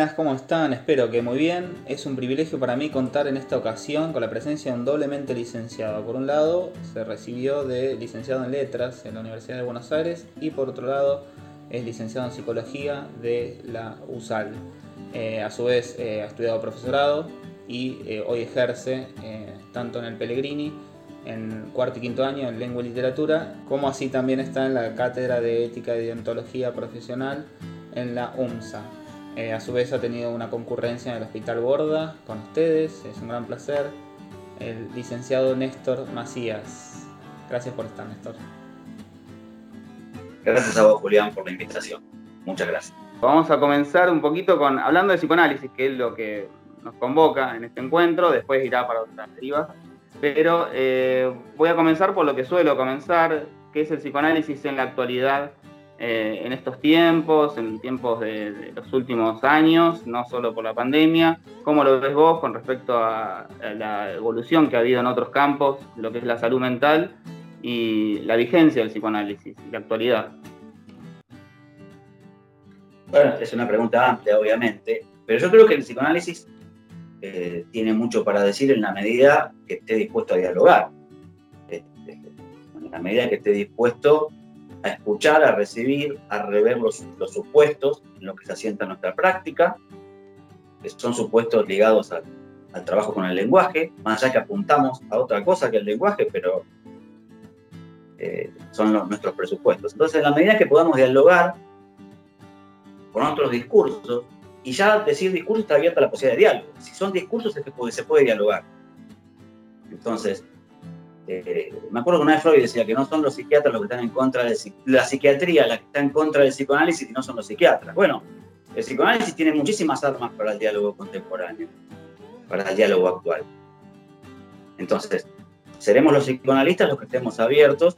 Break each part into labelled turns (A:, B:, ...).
A: buenas, ¿cómo están? Espero que muy bien. Es un privilegio para mí contar en esta ocasión con la presencia de un doblemente licenciado. Por un lado, se recibió de licenciado en letras en la Universidad de Buenos Aires y por otro lado, es licenciado en psicología de la USAL. Eh, a su vez, eh, ha estudiado profesorado y eh, hoy ejerce tanto en el Pellegrini, en cuarto y quinto año en lengua y literatura, como así también está en la cátedra de ética y deontología profesional en la UMSA. Eh, a su vez ha tenido una concurrencia en el Hospital Borda con ustedes, es un gran placer. El licenciado Néstor Macías. Gracias por estar, Néstor.
B: Gracias a vos, Julián, por la invitación. Muchas gracias.
A: Vamos a comenzar un poquito con hablando de psicoanálisis, que es lo que nos convoca en este encuentro, después irá para otras derivas. Pero eh, voy a comenzar por lo que suelo comenzar, que es el psicoanálisis en la actualidad eh, en estos tiempos, en tiempos de, los últimos años, no solo por la pandemia. ¿Cómo lo ves vos con respecto a, la evolución que ha habido en otros campos, lo que es la salud mental y la vigencia del psicoanálisis y la actualidad?
B: Bueno, es una pregunta amplia, obviamente, pero yo creo que el psicoanálisis eh, tiene mucho para decir en la medida que esté dispuesto a dialogar, este, en la medida que esté dispuesto a escuchar, a recibir, a rever los, supuestos en los que se asienta nuestra práctica, que son supuestos ligados al, trabajo con el lenguaje, más allá que apuntamos a otra cosa que el lenguaje, pero eh, son nuestros presupuestos. Entonces, en la medida que podamos dialogar con otros discursos, y ya decir discurso está abierta la posibilidad de diálogo. Si son discursos es que se puede dialogar. Entonces, me acuerdo que una vez Freud decía que no son los psiquiatras los que están en contra de la psiquiatría, la que está en contra del psicoanálisis y no son los psiquiatras. Bueno, el psicoanálisis tiene muchísimas armas para el diálogo contemporáneo, para el diálogo actual. Entonces, seremos los psicoanalistas los que estemos abiertos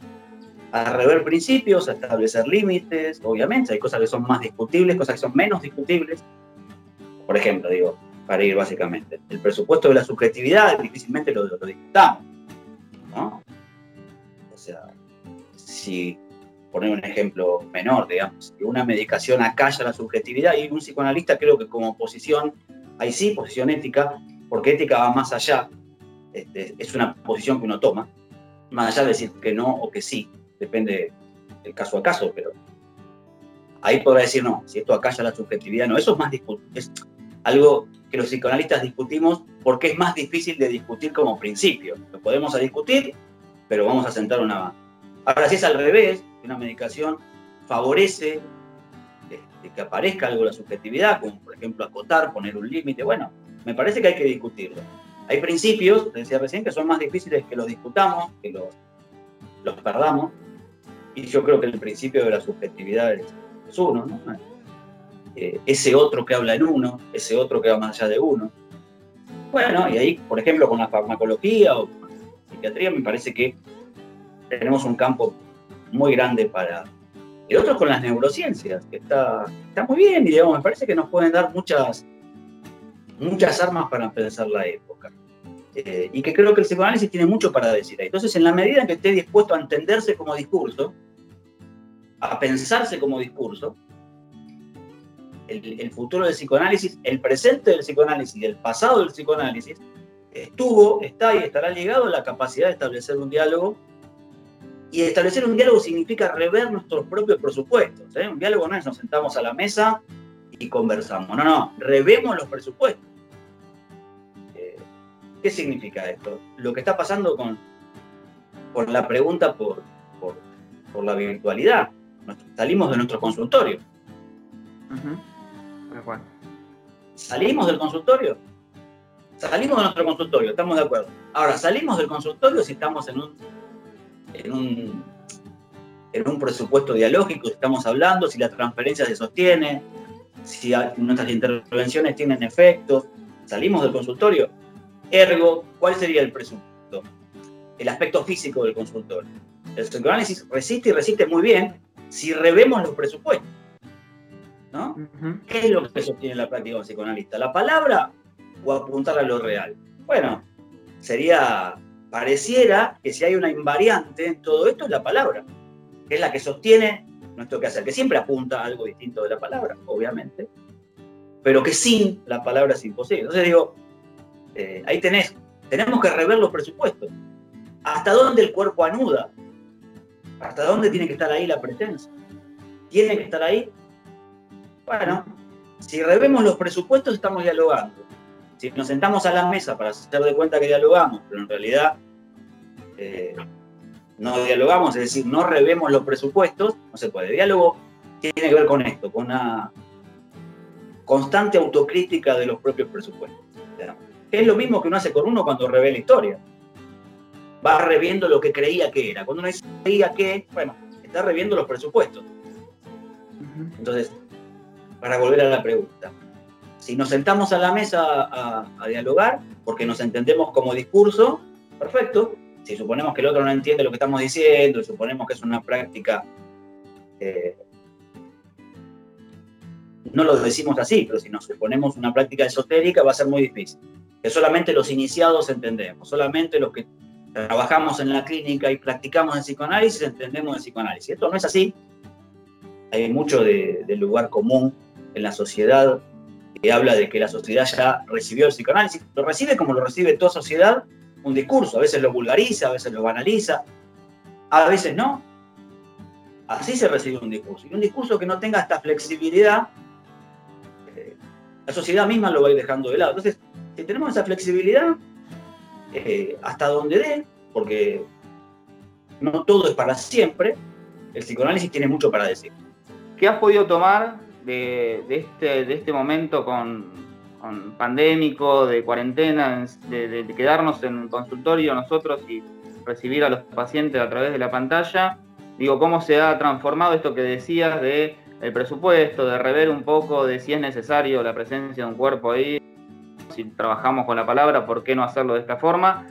B: a rever principios, a establecer límites, obviamente, hay cosas que son más discutibles, cosas que son menos discutibles. Por ejemplo, digo, para ir básicamente, el presupuesto de la subjetividad difícilmente lo discutamos ¿no? O sea, si poner un ejemplo menor, digamos, que una medicación acalla la subjetividad y un psicoanalista creo que como posición, ahí sí, posición ética, porque ética va más allá, este, es una posición que uno toma, más allá de decir que no o que sí, depende del caso a caso, pero ahí podrá decir no, si esto acalla la subjetividad, no, eso es más es algo que los psicoanalistas discutimos porque es más difícil de discutir como principio. Lo podemos a discutir, pero vamos a sentar una... Ahora, si es al revés, una medicación favorece este, que aparezca algo de la subjetividad, como por ejemplo acotar, poner un límite, bueno, me parece que hay que discutirlo. Hay principios, decía recién, que son más difíciles que los discutamos, que los, los perdamos, y yo creo que el principio de la subjetividad es, es uno, ¿no? Eh, ese otro que habla en uno, ese otro que va más allá de uno. Bueno, y ahí, por ejemplo, con la farmacología o psiquiatría, me parece que tenemos un campo muy grande para... Y otros con las neurociencias, que está, está muy bien, y digamos, me parece que nos pueden dar muchas, muchas armas para pensar la época. Eh, y que creo que el psicoanálisis tiene mucho para decir ahí. Entonces, en la medida en que esté dispuesto a entenderse como discurso, a pensarse como discurso, el, futuro del psicoanálisis, el presente del psicoanálisis y el pasado del psicoanálisis, estuvo, está y estará ligado a la capacidad de establecer un diálogo. Y establecer un diálogo significa rever nuestros propios presupuestos. ¿eh? Un diálogo no es nos sentamos a la mesa y conversamos. No, no, revemos los presupuestos. Eh, ¿Qué significa esto? Lo que está pasando con, con la pregunta por, por, por la virtualidad. Salimos de nuestro consultorio. ¿Salimos del consultorio? Salimos de nuestro consultorio, estamos de acuerdo. Ahora, salimos del consultorio si estamos en un, en un, en un presupuesto dialógico, si estamos hablando, si la transferencia se sostiene, si nuestras intervenciones tienen efecto. Salimos del consultorio. Ergo, ¿cuál sería el presupuesto? El aspecto físico del consultorio. El psicoanálisis resiste y resiste muy bien si revemos los presupuestos. ¿No? ¿Qué es lo que sostiene la práctica de psicoanalista? ¿La palabra o apuntar a lo real? Bueno, sería, pareciera que si hay una invariante en todo esto es la palabra, que es la que sostiene nuestro quehacer, que siempre apunta a algo distinto de la palabra, obviamente. pero que sin la palabra es imposible. Entonces digo, eh, ahí tenés, tenemos que rever los presupuestos. ¿Hasta dónde el cuerpo anuda? ¿Hasta dónde tiene que estar ahí la presencia? ¿Tiene que estar ahí? Bueno, si revemos los presupuestos estamos dialogando. Si nos sentamos a la mesa para hacer de cuenta que dialogamos, pero en realidad eh, no dialogamos, es decir, no revemos los presupuestos, no se puede. Diálogo tiene que ver con esto, con una constante autocrítica de los propios presupuestos. Es lo mismo que uno hace con uno cuando revela historia. Va reviendo lo que creía que era. Cuando uno creía que, bueno, está reviendo los presupuestos. Entonces, para volver a la pregunta, si nos sentamos a la mesa a, dialogar, porque nos entendemos como discurso, perfecto. Si suponemos que el otro no entiende lo que estamos diciendo, y suponemos que es una práctica eh, no lo decimos así, pero si nos suponemos una práctica esotérica va a ser muy difícil. Que solamente los iniciados entendemos, solamente los que trabajamos en la clínica y practicamos el psicoanálisis entendemos el psicoanálisis. Esto no es así. Hay mucho de, lugar común en la sociedad que habla de que la sociedad ya recibió el psicoanálisis. Lo recibe como lo recibe toda sociedad, un discurso. A veces lo vulgariza, a veces lo banaliza, a veces no. Así se recibe un discurso. Y un discurso que no tenga esta flexibilidad la sociedad misma lo va a ir dejando de lado. Entonces, si tenemos esa flexibilidad, eh, hasta donde dé, porque no todo es para siempre, el psicoanálisis tiene mucho para decir.
A: ¿Qué has podido tomar de, este, de este momento con, pandémico, de cuarentena, de, de, quedarnos en un consultorio nosotros y recibir a los pacientes a través de la pantalla? Digo, ¿cómo se ha transformado esto que decías de el presupuesto, de rever un poco de si es necesario la presencia de un cuerpo ahí, si trabajamos con la palabra, ¿por qué no hacerlo de esta forma?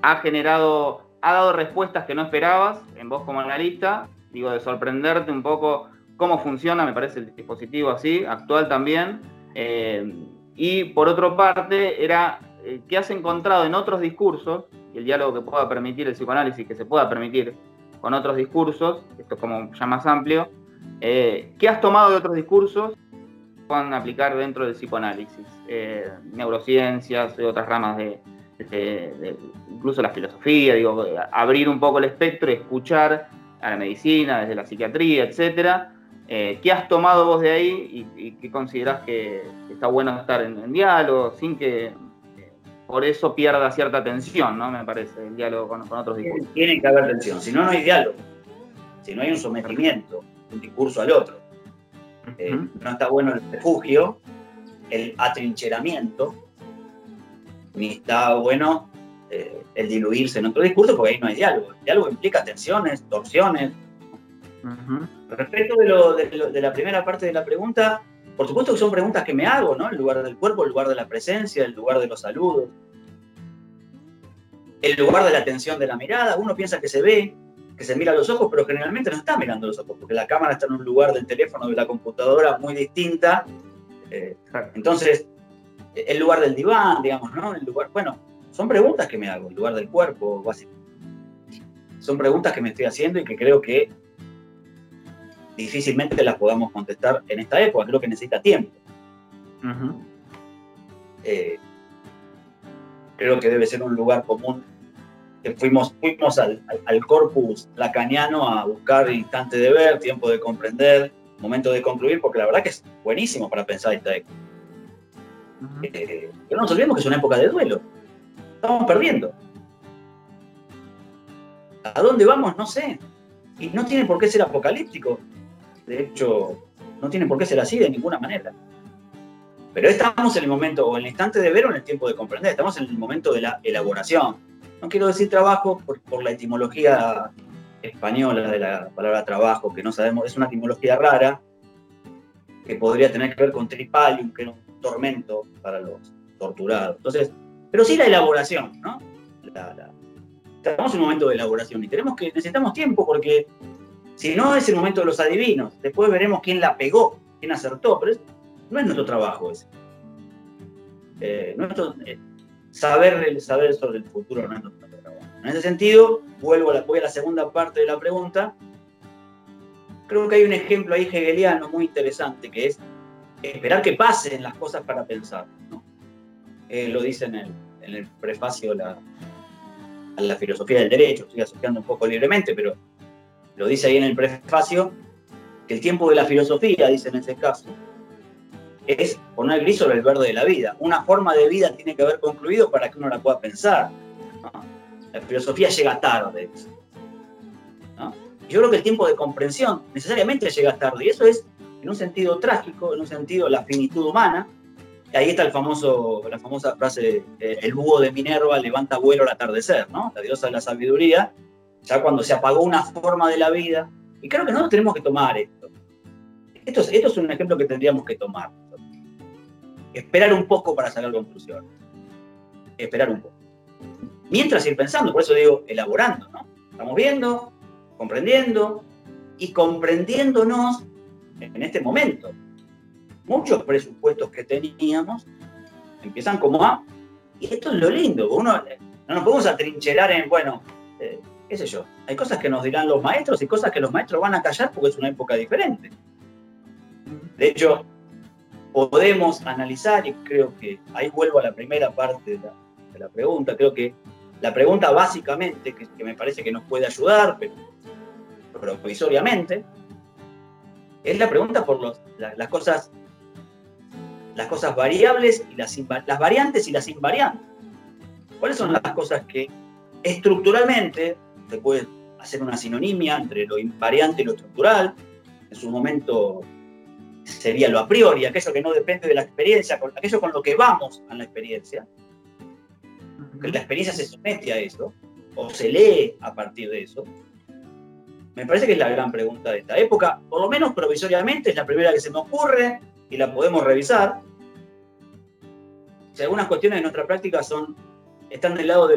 A: Ha generado, ha dado respuestas que no esperabas en vos como analista, digo, de sorprenderte un poco cómo funciona, me parece el dispositivo así, actual también. Eh, y por otra parte, era eh, qué has encontrado en otros discursos, y el diálogo que pueda permitir el psicoanálisis, que se pueda permitir con otros discursos, esto es como ya más amplio, eh, ¿Qué has tomado de otros discursos que puedan aplicar dentro del psicoanálisis? Neurociencias y otras ramas de, incluso la filosofía, digo, abrir un poco el espectro y escuchar a la medicina, desde la psiquiatría, etc. Eh, ¿Qué has tomado vos de ahí y, qué considerás que, está bueno estar en, diálogo sin que por eso pierda cierta tensión, ¿no? Me parece, el diálogo con, con otros discursos.
B: Tiene que haber tensión, si no, no hay diálogo. Si no hay un sometimiento, un discurso al otro. Eh, no está bueno el refugio, el atrincheramiento, ni está bueno eh, el diluirse en otro discurso, porque ahí no hay diálogo. El diálogo implica tensiones, torsiones. Respecto de, la primera parte de la pregunta, por supuesto que son preguntas que me hago, ¿no? El lugar del cuerpo, el lugar de la presencia, el lugar de los saludos, el lugar de la atención de la mirada. Uno piensa que se ve, que se mira a los ojos, pero generalmente no está mirando los ojos, porque la cámara está en un lugar del teléfono de la computadora muy distinta. Eh, entonces, el lugar del diván, digamos, ¿no? El lugar, bueno, son preguntas que me hago, el lugar del cuerpo, básicamente. Son preguntas que me estoy haciendo y que creo que difícilmente las podamos contestar en esta época, creo que necesita tiempo. Eh, creo que debe ser un lugar común fuimos, fuimos al, corpus lacaniano a buscar instante de ver, tiempo de comprender, momento de concluir, porque la verdad que es buenísimo para pensar esta época. Eh, pero no nos olvidemos que es una época de duelo. Estamos perdiendo. ¿A dónde vamos? No sé. Y no tiene por qué ser apocalíptico. De hecho, no tiene por qué ser así de ninguna manera. Pero estamos en el momento, o en el instante de ver o en el tiempo de comprender. Estamos en el momento de la elaboración, no quiero decir trabajo por, la etimología española de la palabra trabajo, que no sabemos, es una etimología rara, que podría tener que ver con tripalium, que era un tormento para los torturados. Entonces, pero sí la elaboración, ¿no? estamos en un momento de elaboración y tenemos que, necesitamos tiempo porque si no es el momento de los adivinos, después veremos quién la pegó, quién acertó, pero no es nuestro trabajo ese. Eh, eh, saber, saber sobre el futuro no es nuestro trabajo. En ese sentido, vuelvo a la, voy a la segunda parte de la pregunta. Creo que hay un ejemplo ahí hegeliano muy interesante que es esperar que pasen las cosas para pensar. Eh, lo dice en el, prefacio la, a la filosofía del derecho, estoy asociando un poco libremente, pero lo dice ahí en el prefacio, que el tiempo de la filosofía, dice en ese caso, es poner gris sobre el verde de la vida. Una forma de vida tiene que haber concluido para que uno la pueda pensar. La filosofía llega tarde. Yo creo que el tiempo de comprensión necesariamente llega tarde, y eso es en un sentido trágico, en un sentido la finitud humana. Ahí está el famoso, la famosa frase, el búho de Minerva levanta vuelo al atardecer, ¿no? La diosa de la sabiduría, ya cuando se apagó una forma de la vida. Y creo que nosotros tenemos que tomar esto. Esto es, esto es un ejemplo que tendríamos que tomar. Esperar un poco para sacar conclusiones. Esperar un poco. Mientras ir pensando, por eso digo, elaborando, ¿no? Estamos viendo, comprendiendo y comprendiéndonos en este momento. Muchos presupuestos que teníamos empiezan como a... Y esto es lo lindo, uno no nos podemos atrincherar en, bueno, eh, qué yo, hay cosas que nos dirán los maestros y cosas que los maestros van a callar porque es una época diferente. De hecho, podemos analizar, y creo que ahí vuelvo a la primera parte de la, pregunta, creo que la pregunta básicamente, que, me parece que nos puede ayudar, pero, provisoriamente, es la pregunta por las, cosas las cosas variables y las variantes y las invariantes. ¿Cuáles son las cosas que estructuralmente se puede hacer una sinonimia entre lo invariante y lo estructural? En su momento sería lo a priori, aquello que no depende de la experiencia, aquello con lo que vamos a la experiencia. Que la experiencia se somete a eso, o se lee a partir de eso. Me parece que es la gran pregunta de esta época, por lo menos provisoriamente, es la primera que se me ocurre y la podemos revisar. Si algunas cuestiones de nuestra práctica son, están del lado de,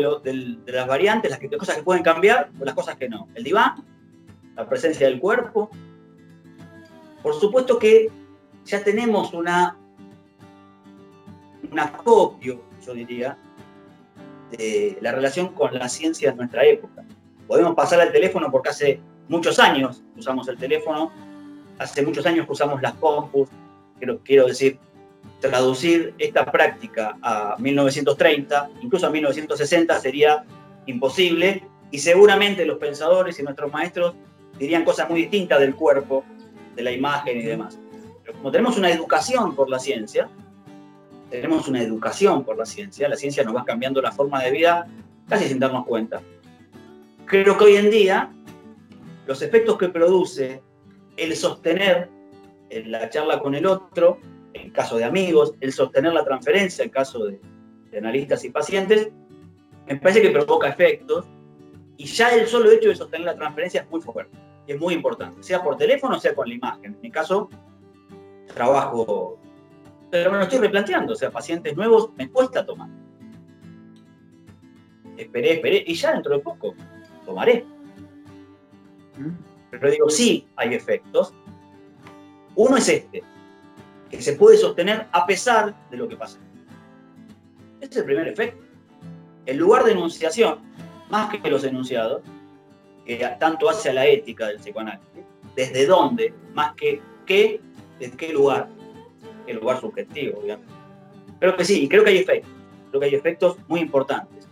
B: las variantes, las cosas que pueden cambiar o las cosas que no. El diván, la presencia del cuerpo. Por supuesto que ya tenemos una, un acopio, yo diría, de la relación con la ciencia en nuestra época. Podemos pasar al teléfono porque hace muchos años usamos el teléfono, hace muchos años que usamos las compus, quiero, quiero decir, traducir esta práctica a 1930, incluso a 1960 sería imposible y seguramente los pensadores y nuestros maestros dirían cosas muy distintas del cuerpo, de la imagen y demás. Pero como tenemos una educación por la ciencia, tenemos una educación por la ciencia, la ciencia nos va cambiando la forma de vida casi sin darnos cuenta. Creo que hoy en día los efectos que produce el sostener la charla con el otro, en caso de amigos, el sostener la transferencia, en caso de, analistas y pacientes, me parece que provoca efectos y ya el solo hecho de sostener la transferencia es muy fuerte y es muy importante, sea por teléfono, sea con la imagen. En mi caso, trabajo, pero me lo estoy replanteando, o sea, pacientes nuevos me cuesta tomar. Esperé, esperé, y ya dentro de poco tomaré. Pero digo, sí hay efectos. Uno es este, que se puede sostener a pesar de lo que pasa. Este es el primer efecto. El lugar de enunciación, más que los enunciados, que tanto hace a la ética del psicoanálisis, desde dónde, más que qué, desde qué lugar, el lugar subjetivo, obviamente. Creo que sí, y creo que hay efectos, creo que hay efectos muy importantes.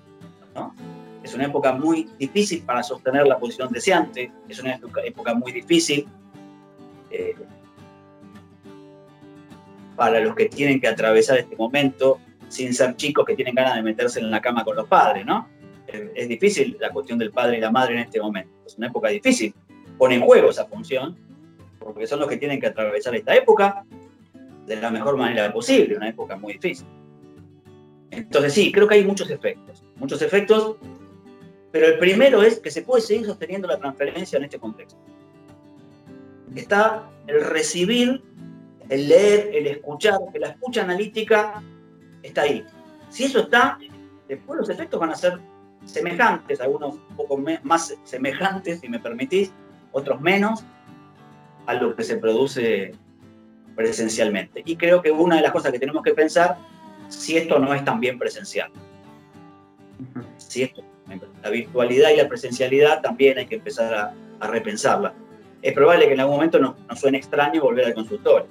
B: ¿no? Es una época muy difícil para sostener la posición deseante, es una época muy difícil eh, para los que tienen que atravesar este momento sin ser chicos que tienen ganas de meterse en la cama con los padres, ¿no? Es, difícil la cuestión del padre y la madre en este momento. Es una época difícil. Pone en juego esa función, porque son los que tienen que atravesar esta época de la mejor manera posible, una época muy difícil. Entonces sí, creo que hay muchos efectos. Muchos efectos pero el primero es que se puede seguir sosteniendo la transferencia en este contexto. Está el recibir, el leer, el escuchar, que la escucha analítica está ahí. Si eso está, después los efectos van a ser semejantes, algunos un poco más semejantes, si me permitís, otros menos, a lo que se produce presencialmente. Y creo que una de las cosas que tenemos que pensar, si esto no es también presencial. Si esto la virtualidad y la presencialidad también hay que empezar a, repensarla. Es probable que en algún momento nos, suene extraño volver al consultorio.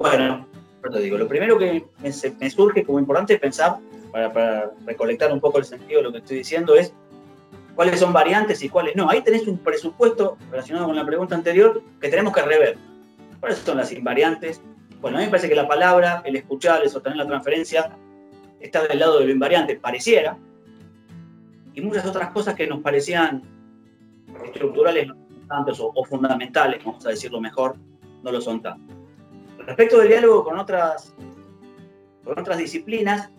B: Bueno, digo, lo primero que me, surge como importante pensar, para, recolectar un poco el sentido de lo que estoy diciendo, es cuáles son variantes y cuáles no. Ahí tenés un presupuesto relacionado con la pregunta anterior que tenemos que rever. ¿Cuáles son las invariantes? Bueno, a mí me parece que la palabra, el escuchar, el sostener la transferencia, está del lado de lo invariante, pareciera, y muchas otras cosas que nos parecían estructurales o, o fundamentales, vamos a decirlo mejor, no lo son tanto. Respecto del diálogo con otras, con otras disciplinas,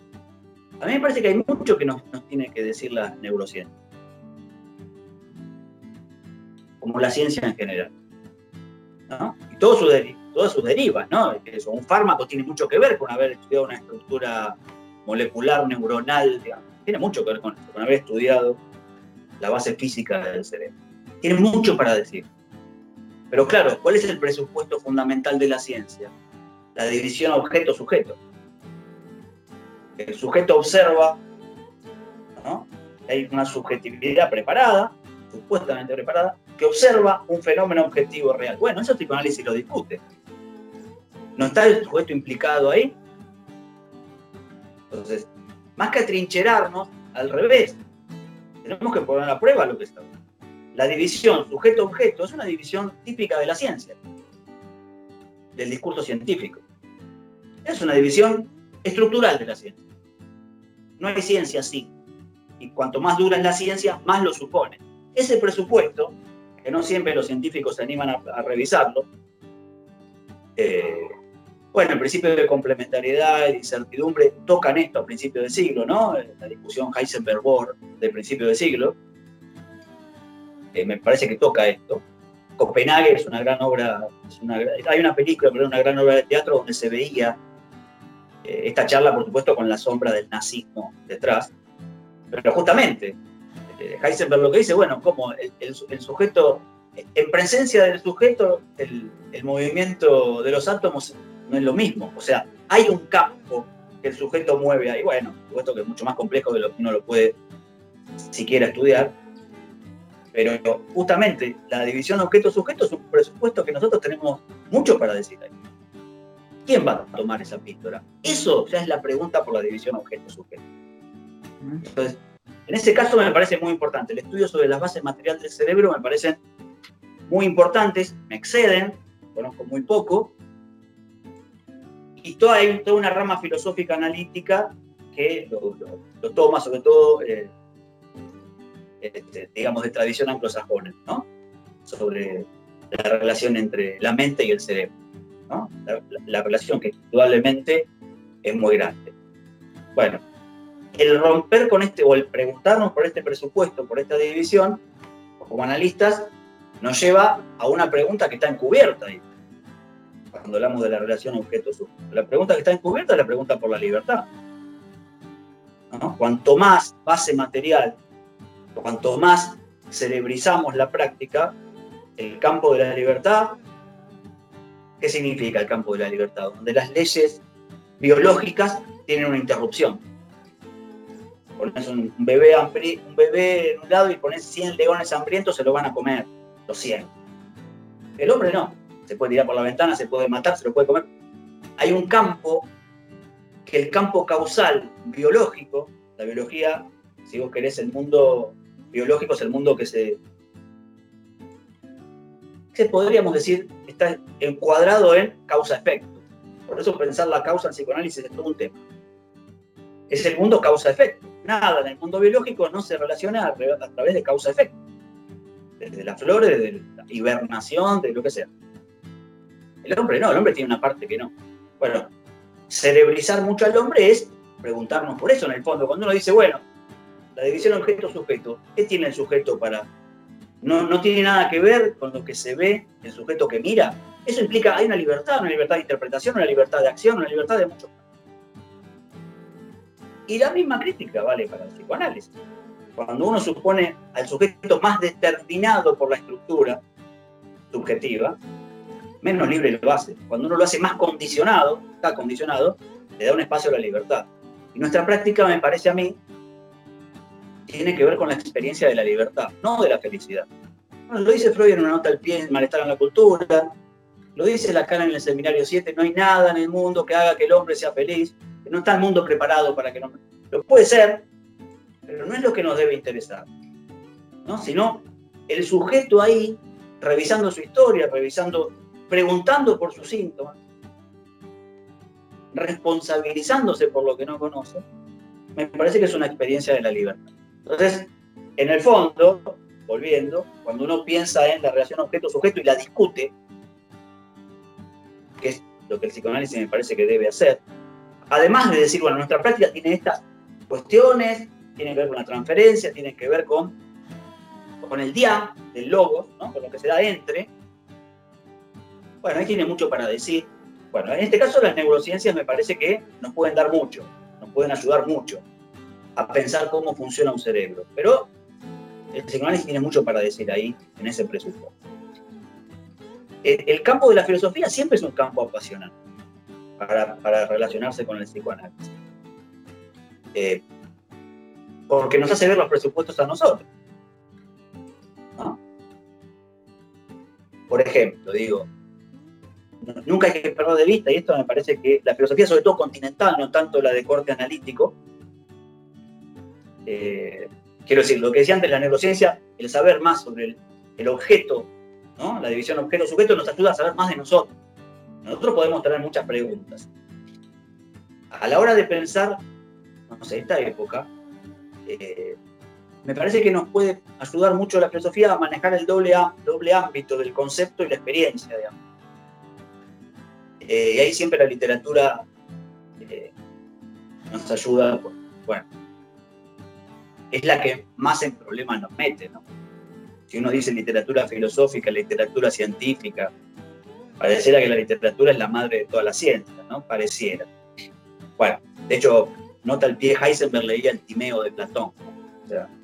B: a mí me parece que hay mucho que nos, tiene que decir la neurociencia, como la ciencia en general. Y todo su todas sus derivas, ¿no? Eso, un fármaco tiene mucho que ver con haber estudiado una estructura molecular, neuronal, tiene mucho que ver con, con haber estudiado la base física del cerebro. Tiene mucho para decir. Pero claro, ¿cuál es el presupuesto fundamental de la ciencia? La división objeto-sujeto. El sujeto observa, ¿no? hay una subjetividad preparada, supuestamente preparada, que observa un fenómeno objetivo real. Bueno, eso el psicoanálisis lo discute. ¿No está el sujeto implicado ahí? Entonces, más que atrincherarnos, al revés, tenemos que poner a prueba lo que está. La división sujeto-objeto es una división típica de la ciencia, del discurso científico. Es una división estructural de la ciencia. No hay ciencia así. Y cuanto más dura es la ciencia, más lo supone. Ese presupuesto, que no siempre los científicos se animan a, revisarlo, eh, bueno, el principio de complementariedad y incertidumbre tocan esto a principios del siglo, ¿no? La discusión Heisenberg-Bohr del principio del siglo me parece que toca esto. Copenhague es una gran obra, hay una película, pero una gran obra de teatro donde se veía eh, esta charla, por supuesto, con la sombra del nazismo detrás. Pero justamente, eh, Heisenberg lo que dice, bueno, como el, sujeto, en presencia del sujeto, el, el movimiento de los átomos no es lo mismo. O sea, hay un campo que el sujeto mueve ahí. Bueno, por supuesto que es mucho más complejo de lo que uno lo puede siquiera estudiar, pero justamente la división objeto-sujeto es un presupuesto que nosotros tenemos mucho para decir ahí. ¿Quién va a tomar esa píldora? Eso ya es la pregunta por la división objeto-sujeto. Entonces, en ese caso me parece muy importante. El estudio sobre las bases materiales del cerebro me parecen muy importantes, me exceden, conozco muy poco. Y toda, hay toda una rama filosófica analítica que lo, toma sobre todo eh, este, digamos, de tradición anglosajona, ¿no? Sobre la relación entre la mente y el cerebro, ¿no? La, relación que indudablemente es muy grande. Bueno, el romper con este, o el preguntarnos por este presupuesto, por esta división, como analistas, nos lleva a una pregunta que está encubierta ahí, cuando hablamos de la relación objeto-sujeto. La pregunta que está encubierta es la pregunta por la libertad. Cuanto más base material Cuanto más cerebrizamos la práctica, el campo de la libertad, ¿qué significa el campo de la libertad? Donde las leyes biológicas tienen una interrupción. Pones un bebé, un bebé en un lado y pones 100 leones hambrientos, se lo van a comer, los 100. El hombre no, se puede tirar por la ventana, se puede matar, se lo puede comer. Hay un campo que el campo causal biológico, la biología, si vos querés el mundo biológico es el mundo que se, que podríamos decir, está encuadrado en causa-efecto. Por eso pensar la causa en psicoanálisis es todo un tema. Es el mundo causa-efecto. Nada en el mundo biológico no se relaciona a, través de causa-efecto. Desde las flores, desde la hibernación, de lo que sea. El hombre no, el hombre tiene una parte que no. Bueno, cerebrizar mucho al hombre es preguntarnos por eso en el fondo. Cuando uno dice, bueno, la división objeto-sujeto, ¿qué tiene el sujeto para...? No, no tiene nada que ver con lo que se ve, el sujeto que mira. Eso implica, hay una libertad, una libertad de interpretación, una libertad de acción, una libertad de mucho Y la misma crítica vale para el psicoanálisis. Cuando uno supone al sujeto más determinado por la estructura subjetiva, menos libre lo hace. Cuando uno lo hace más condicionado, está condicionado, le da un espacio a la libertad. Y nuestra práctica, me parece a mí, tiene que ver con la experiencia de la libertad, no de la felicidad. Bueno, lo dice Freud en una nota al pie, Malestar en la Cultura, Lo dice la cara en el seminario 7, no hay nada en el mundo que haga que el hombre sea feliz, no está el mundo preparado para que el hombre... Lo puede ser, pero no es lo que nos debe interesar, ¿no? Sino el sujeto ahí, revisando su historia, revisando, preguntando por sus síntomas, responsabilizándose por lo que no conoce, me parece que es una experiencia de la libertad. Entonces, en el fondo, volviendo, cuando uno piensa en la relación objeto-sujeto y la discute, que es lo que el psicoanálisis me parece que debe hacer, además de decir, bueno, nuestra práctica tiene estas cuestiones, tiene que ver con la transferencia, tiene que ver con, con el dia del logo, ¿no? con lo que se da entre. Bueno, ahí tiene mucho para decir. Bueno, en este caso las neurociencias me parece que nos pueden dar mucho, nos pueden ayudar mucho a pensar cómo funciona un cerebro. Pero el psicoanálisis tiene mucho para decir ahí, en ese presupuesto. El, campo de la filosofía siempre es un campo apasionante para, relacionarse con el psicoanálisis. Eh, porque nos hace ver los presupuestos a nosotros. Por ejemplo, digo, nunca hay que perder de vista, y esto me parece que la filosofía, sobre todo continental, no tanto la de corte analítico, eh, quiero decir, lo que decía antes, la neurociencia, el saber más sobre el, objeto, ¿no? la división objeto-sujeto, nos ayuda a saber más de nosotros. Nosotros podemos tener muchas preguntas. A la hora de pensar, no sé, esta época, eh, me parece que nos puede ayudar mucho la filosofía a manejar el doble, doble ámbito del concepto y la experiencia, digamos. Eh, y ahí siempre la literatura nos ayuda, bueno, es la que más en problemas nos mete, ¿no? Si uno dice literatura filosófica, literatura científica, pareciera que la literatura es la madre de toda la ciencia, ¿no? Pareciera. Bueno, de hecho, nota el pie Heisenberg leía el Timeo de Platón,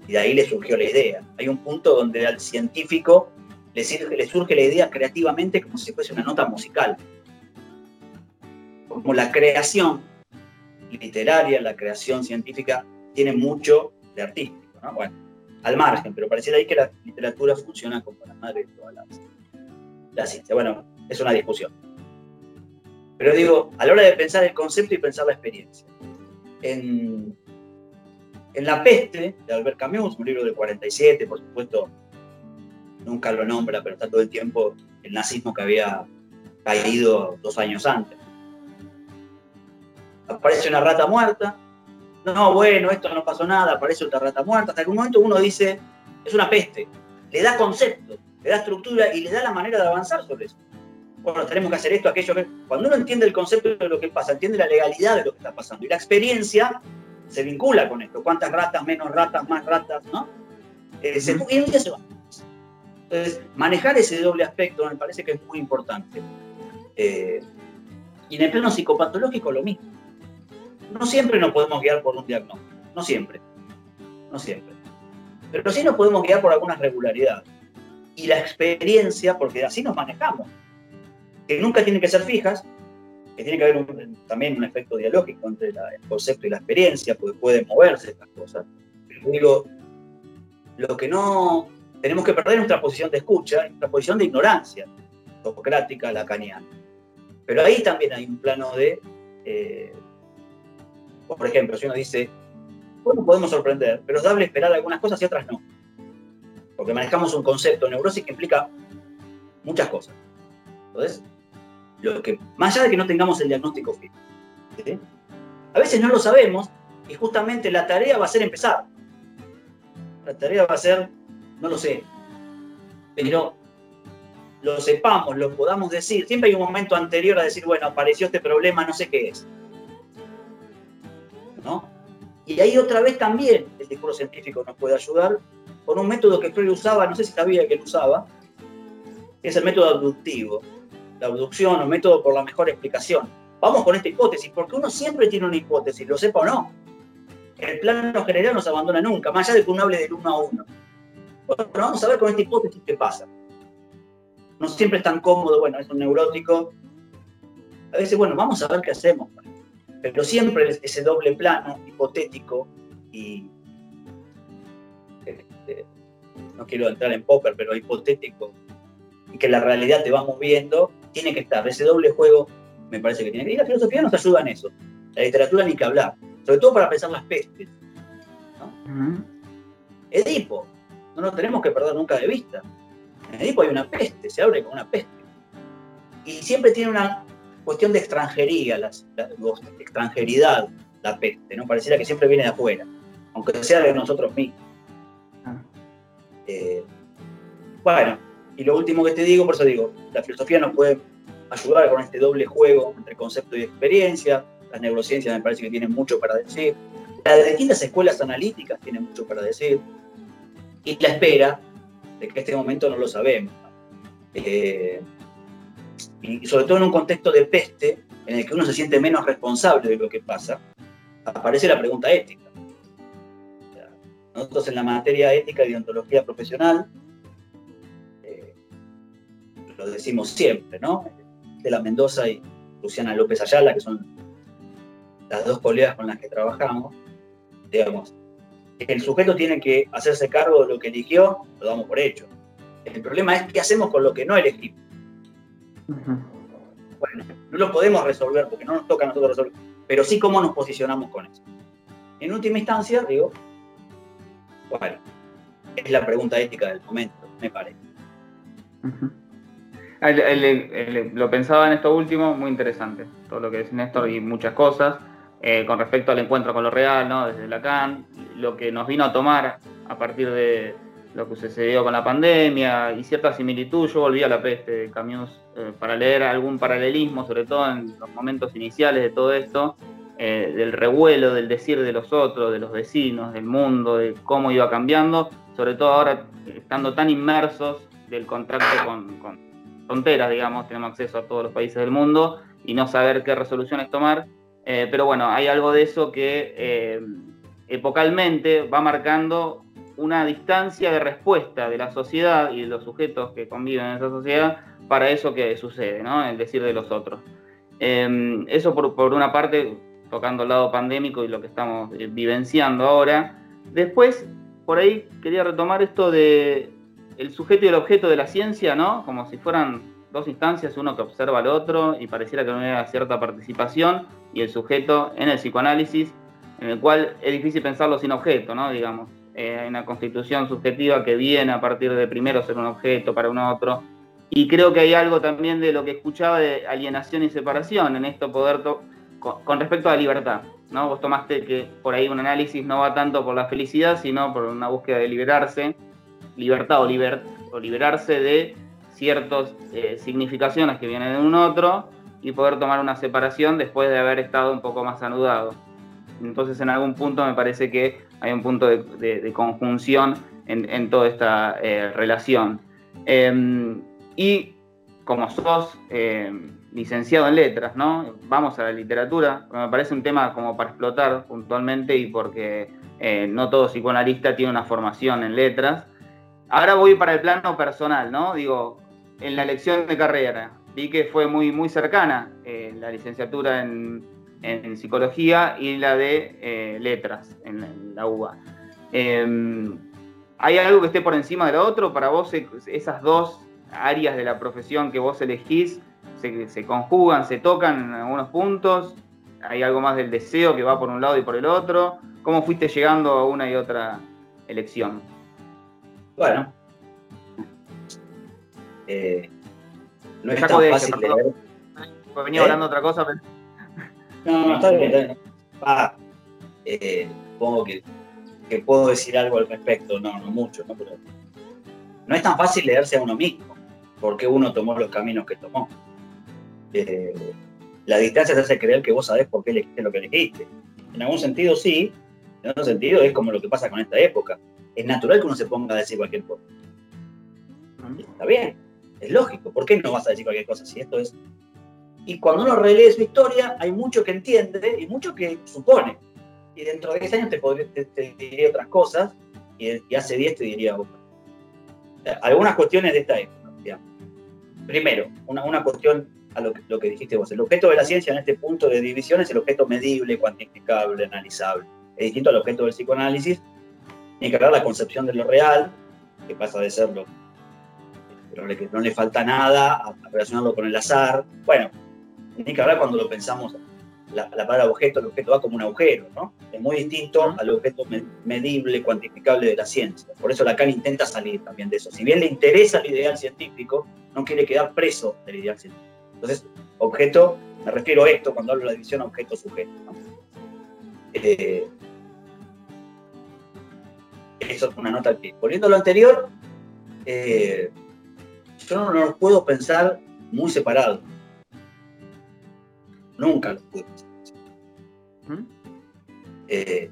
B: y de ahí le surgió la idea. Hay un punto donde al científico le surge la idea creativamente como si fuese una nota musical. Como la creación literaria, la creación científica, tiene mucho artístico, ¿no? Bueno, al margen, pero pareciera ahí que la literatura funciona como la madre de toda la ciencia. Bueno, es una discusión. Pero digo, a la hora de pensar el concepto y pensar la experiencia, en, La peste de Albert Camus, un libro del 47, por supuesto, nunca lo nombra, pero está todo el tiempo el nazismo que había caído dos años antes. Aparece una rata muerta, no, bueno, esto no pasó nada, aparece otra rata muerta, hasta que un momento uno dice, es una peste, le da concepto, le da estructura y le da la manera de avanzar sobre eso bueno, tenemos que hacer esto, aquello. Cuando uno entiende el concepto de lo que pasa, entiende la legalidad de lo que está pasando y la experiencia se vincula con esto. ¿Cuántas ratas, menos ratas, más ratas, no? Eh, se, y un día se va. Entonces, manejar ese doble aspecto me parece que es muy importante. Eh, y en el plano psicopatológico lo mismo. No siempre nos podemos guiar por un diagnóstico, no siempre, no siempre. Pero sí nos podemos guiar por algunas regularidades. Y la experiencia, porque así nos manejamos que nunca tienen que ser fijas, que tiene que haber también un efecto dialógico entre el concepto y la experiencia, porque pueden moverse estas cosas. Pero digo, lo que no tenemos que perder es nuestra posición de escucha, nuestra posición de ignorancia, socrática, lacaniana. Pero ahí también hay un plano de, eh, por ejemplo, si uno dice, bueno, podemos sorprender, pero es dable esperar algunas cosas y otras no. Porque manejamos un concepto neurosis que implica muchas cosas. Entonces, más allá de que no tengamos el diagnóstico fijo. A veces no lo sabemos y justamente la tarea va a ser empezar. La tarea va a ser, no lo sé, pero lo sepamos, lo podamos decir. Siempre hay un momento anterior a decir, bueno, apareció este problema, no sé qué es. ¿No? Y ahí otra vez también el discurso científico nos puede ayudar con un método que Freud usaba, no sé si sabía que lo usaba, es el método abductivo la abducción o método por la mejor explicación. Vamos con esta hipótesis, porque uno siempre tiene una hipótesis, lo sepa o no. El plano general no se abandona nunca, más allá de que uno hable del uno a uno. Bueno, vamos a ver con esta hipótesis qué pasa. No siempre es tan cómodo, bueno, es un neurótico. A veces, bueno, vamos a ver qué hacemos. Pero siempre ese doble plano hipotético y este, no quiero entrar en popper, pero hipotético, y que la realidad te va moviendo, tiene que estar, ese doble juego me parece que tiene que ir. La filosofía nos ayuda en eso. La literatura ni que hablar, sobre todo para pensar las pestes. Edipo, no nos tenemos que perder nunca de vista. En Edipo hay una peste, se abre con una peste. Y siempre tiene una cuestión de extranjería, la, extranjeridad, la peste, ¿no? Pareciera que siempre viene de afuera, aunque sea de nosotros mismos. Ah. Eh, bueno, y lo último que te digo, por eso digo, la filosofía nos puede ayudar con este doble juego entre concepto y experiencia. Las neurociencias me parece que tienen mucho para decir. Las distintas escuelas analíticas tienen mucho para decir. Y la espera de que este momento no lo sabemos. Eh, y sobre todo en un contexto de peste, en el que uno se siente menos responsable de lo que pasa, aparece la pregunta ética. Nosotros en la materia ética y ontología profesional, eh, lo decimos siempre, ¿no? De la Mendoza y Luciana López Ayala, que son las dos colegas con las que trabajamos, digamos, el sujeto tiene que hacerse cargo de lo que eligió, lo damos por hecho. El problema es qué hacemos con lo que no elegimos. Bueno, no lo podemos resolver porque no nos toca a nosotros resolver, pero sí cómo nos posicionamos con eso. En última instancia, digo, bueno, es la pregunta ética del momento, me parece.
A: lo pensaba en esto último, muy interesante, todo lo que dice Néstor y muchas cosas. Eh, con respecto al encuentro con lo real, ¿no? desde Lacan, lo que nos vino a tomar a partir de lo que sucedió con la pandemia y cierta similitud. Yo volví a la peste de Camus eh, para leer algún paralelismo, sobre todo en los momentos iniciales de todo esto, eh, del revuelo, del decir de los otros, de los vecinos, del mundo, de cómo iba cambiando, sobre todo ahora estando tan inmersos del contacto con, fronteras, digamos, tenemos acceso a todos los países del mundo y no saber qué resoluciones tomar eh, pero bueno, hay algo de eso que epocalmente va marcando una distancia de respuesta de la sociedad y de los sujetos que conviven en esa sociedad para eso que sucede, ¿no? El decir de los otros. Em, eso por, por, una parte, tocando el lado pandémico y lo que estamos eh, vivenciando ahora. Después, por ahí quería retomar esto de el sujeto y el objeto de la ciencia, ¿no? Como si fueran dos instancias, uno que observa al otro y pareciera que no haya cierta participación y el sujeto en el psicoanálisis, en el cual es difícil pensarlo sin objeto, ¿no? Digamos, eh, hay una constitución subjetiva que viene a partir de primero ser un objeto para un otro. Y creo que hay algo también de lo que escuchaba de alienación y separación en esto poder con, respecto a la libertad. ¿no? Vos tomaste que por ahí un análisis no va tanto por la felicidad, sino por una búsqueda de liberarse, libertad o, o liberarse de ciertas eh, significaciones que vienen de un otro y poder tomar una separación después de haber estado un poco más anudado. Entonces en algún punto me parece que hay un punto de, conjunción en, toda esta eh, relación. Em, y como sos em, licenciado en letras, ¿no? Vamos a la literatura, me parece un tema como para explotar puntualmente y porque eh, no todo psicoanalista tiene una formación en letras. Ahora voy para el plano personal, ¿no? Digo, en la elección de carrera, vi que fue muy, muy cercana eh, la licenciatura en, psicología y la de eh, letras en, la UBA. Em, ¿Hay algo que esté por encima de lo otro? Para vos, esas dos áreas de la profesión que vos elegís se, conjugan, se tocan en algunos puntos. ¿Hay algo más del deseo que va por un lado y por el otro? ¿Cómo fuiste llegando a una y otra elección?
B: Bueno, eh, no es tan fácil leer.
A: Venía hablando otra cosa, pero...
B: No, no, está bien. Ah, eh, supongo que, que, puedo decir algo al respecto, no, no mucho, ¿no? Pero no es tan fácil leerse a uno mismo, porque uno tomó los caminos que tomó. Eh, la distancia te hace creer que vos sabés por qué elegiste lo que elegiste. En algún sentido sí, en otro sentido es como lo que pasa con esta época. Es natural que uno se ponga a decir cualquier cosa. Está bien, es lógico, ¿por qué no vas a decir cualquier cosa si esto es... Y cuando uno relee su historia, hay mucho que entiende y mucho que supone. Y dentro de 10 años te, te, diría otras cosas y, hace 10 te diría Algunas cuestiones de esta época. Primero, una, una cuestión a lo que, lo que dijiste vos. El objeto de la ciencia en este punto de división es el objeto medible, cuantificable, analizable. Es distinto al objeto del psicoanálisis. Tiene que hablar la concepción de lo real, que pasa de ser lo no le, no le falta nada a, relacionarlo con el azar. Bueno, ni que hablar cuando lo pensamos, la, palabra objeto, el objeto va como un agujero, ¿no? Es muy distinto al objeto medible, cuantificable de la ciencia. Por eso Lacan intenta salir también de eso. Si bien le interesa el ideal científico, no quiere quedar preso del ideal científico. Entonces, objeto, me refiero a esto cuando hablo de la división objeto-sujeto. Eh, eso es una nota aquí. Volviendo a lo anterior, eh, yo no, los puedo pensar muy separados. Nunca los pensar. ¿Mm? Eh,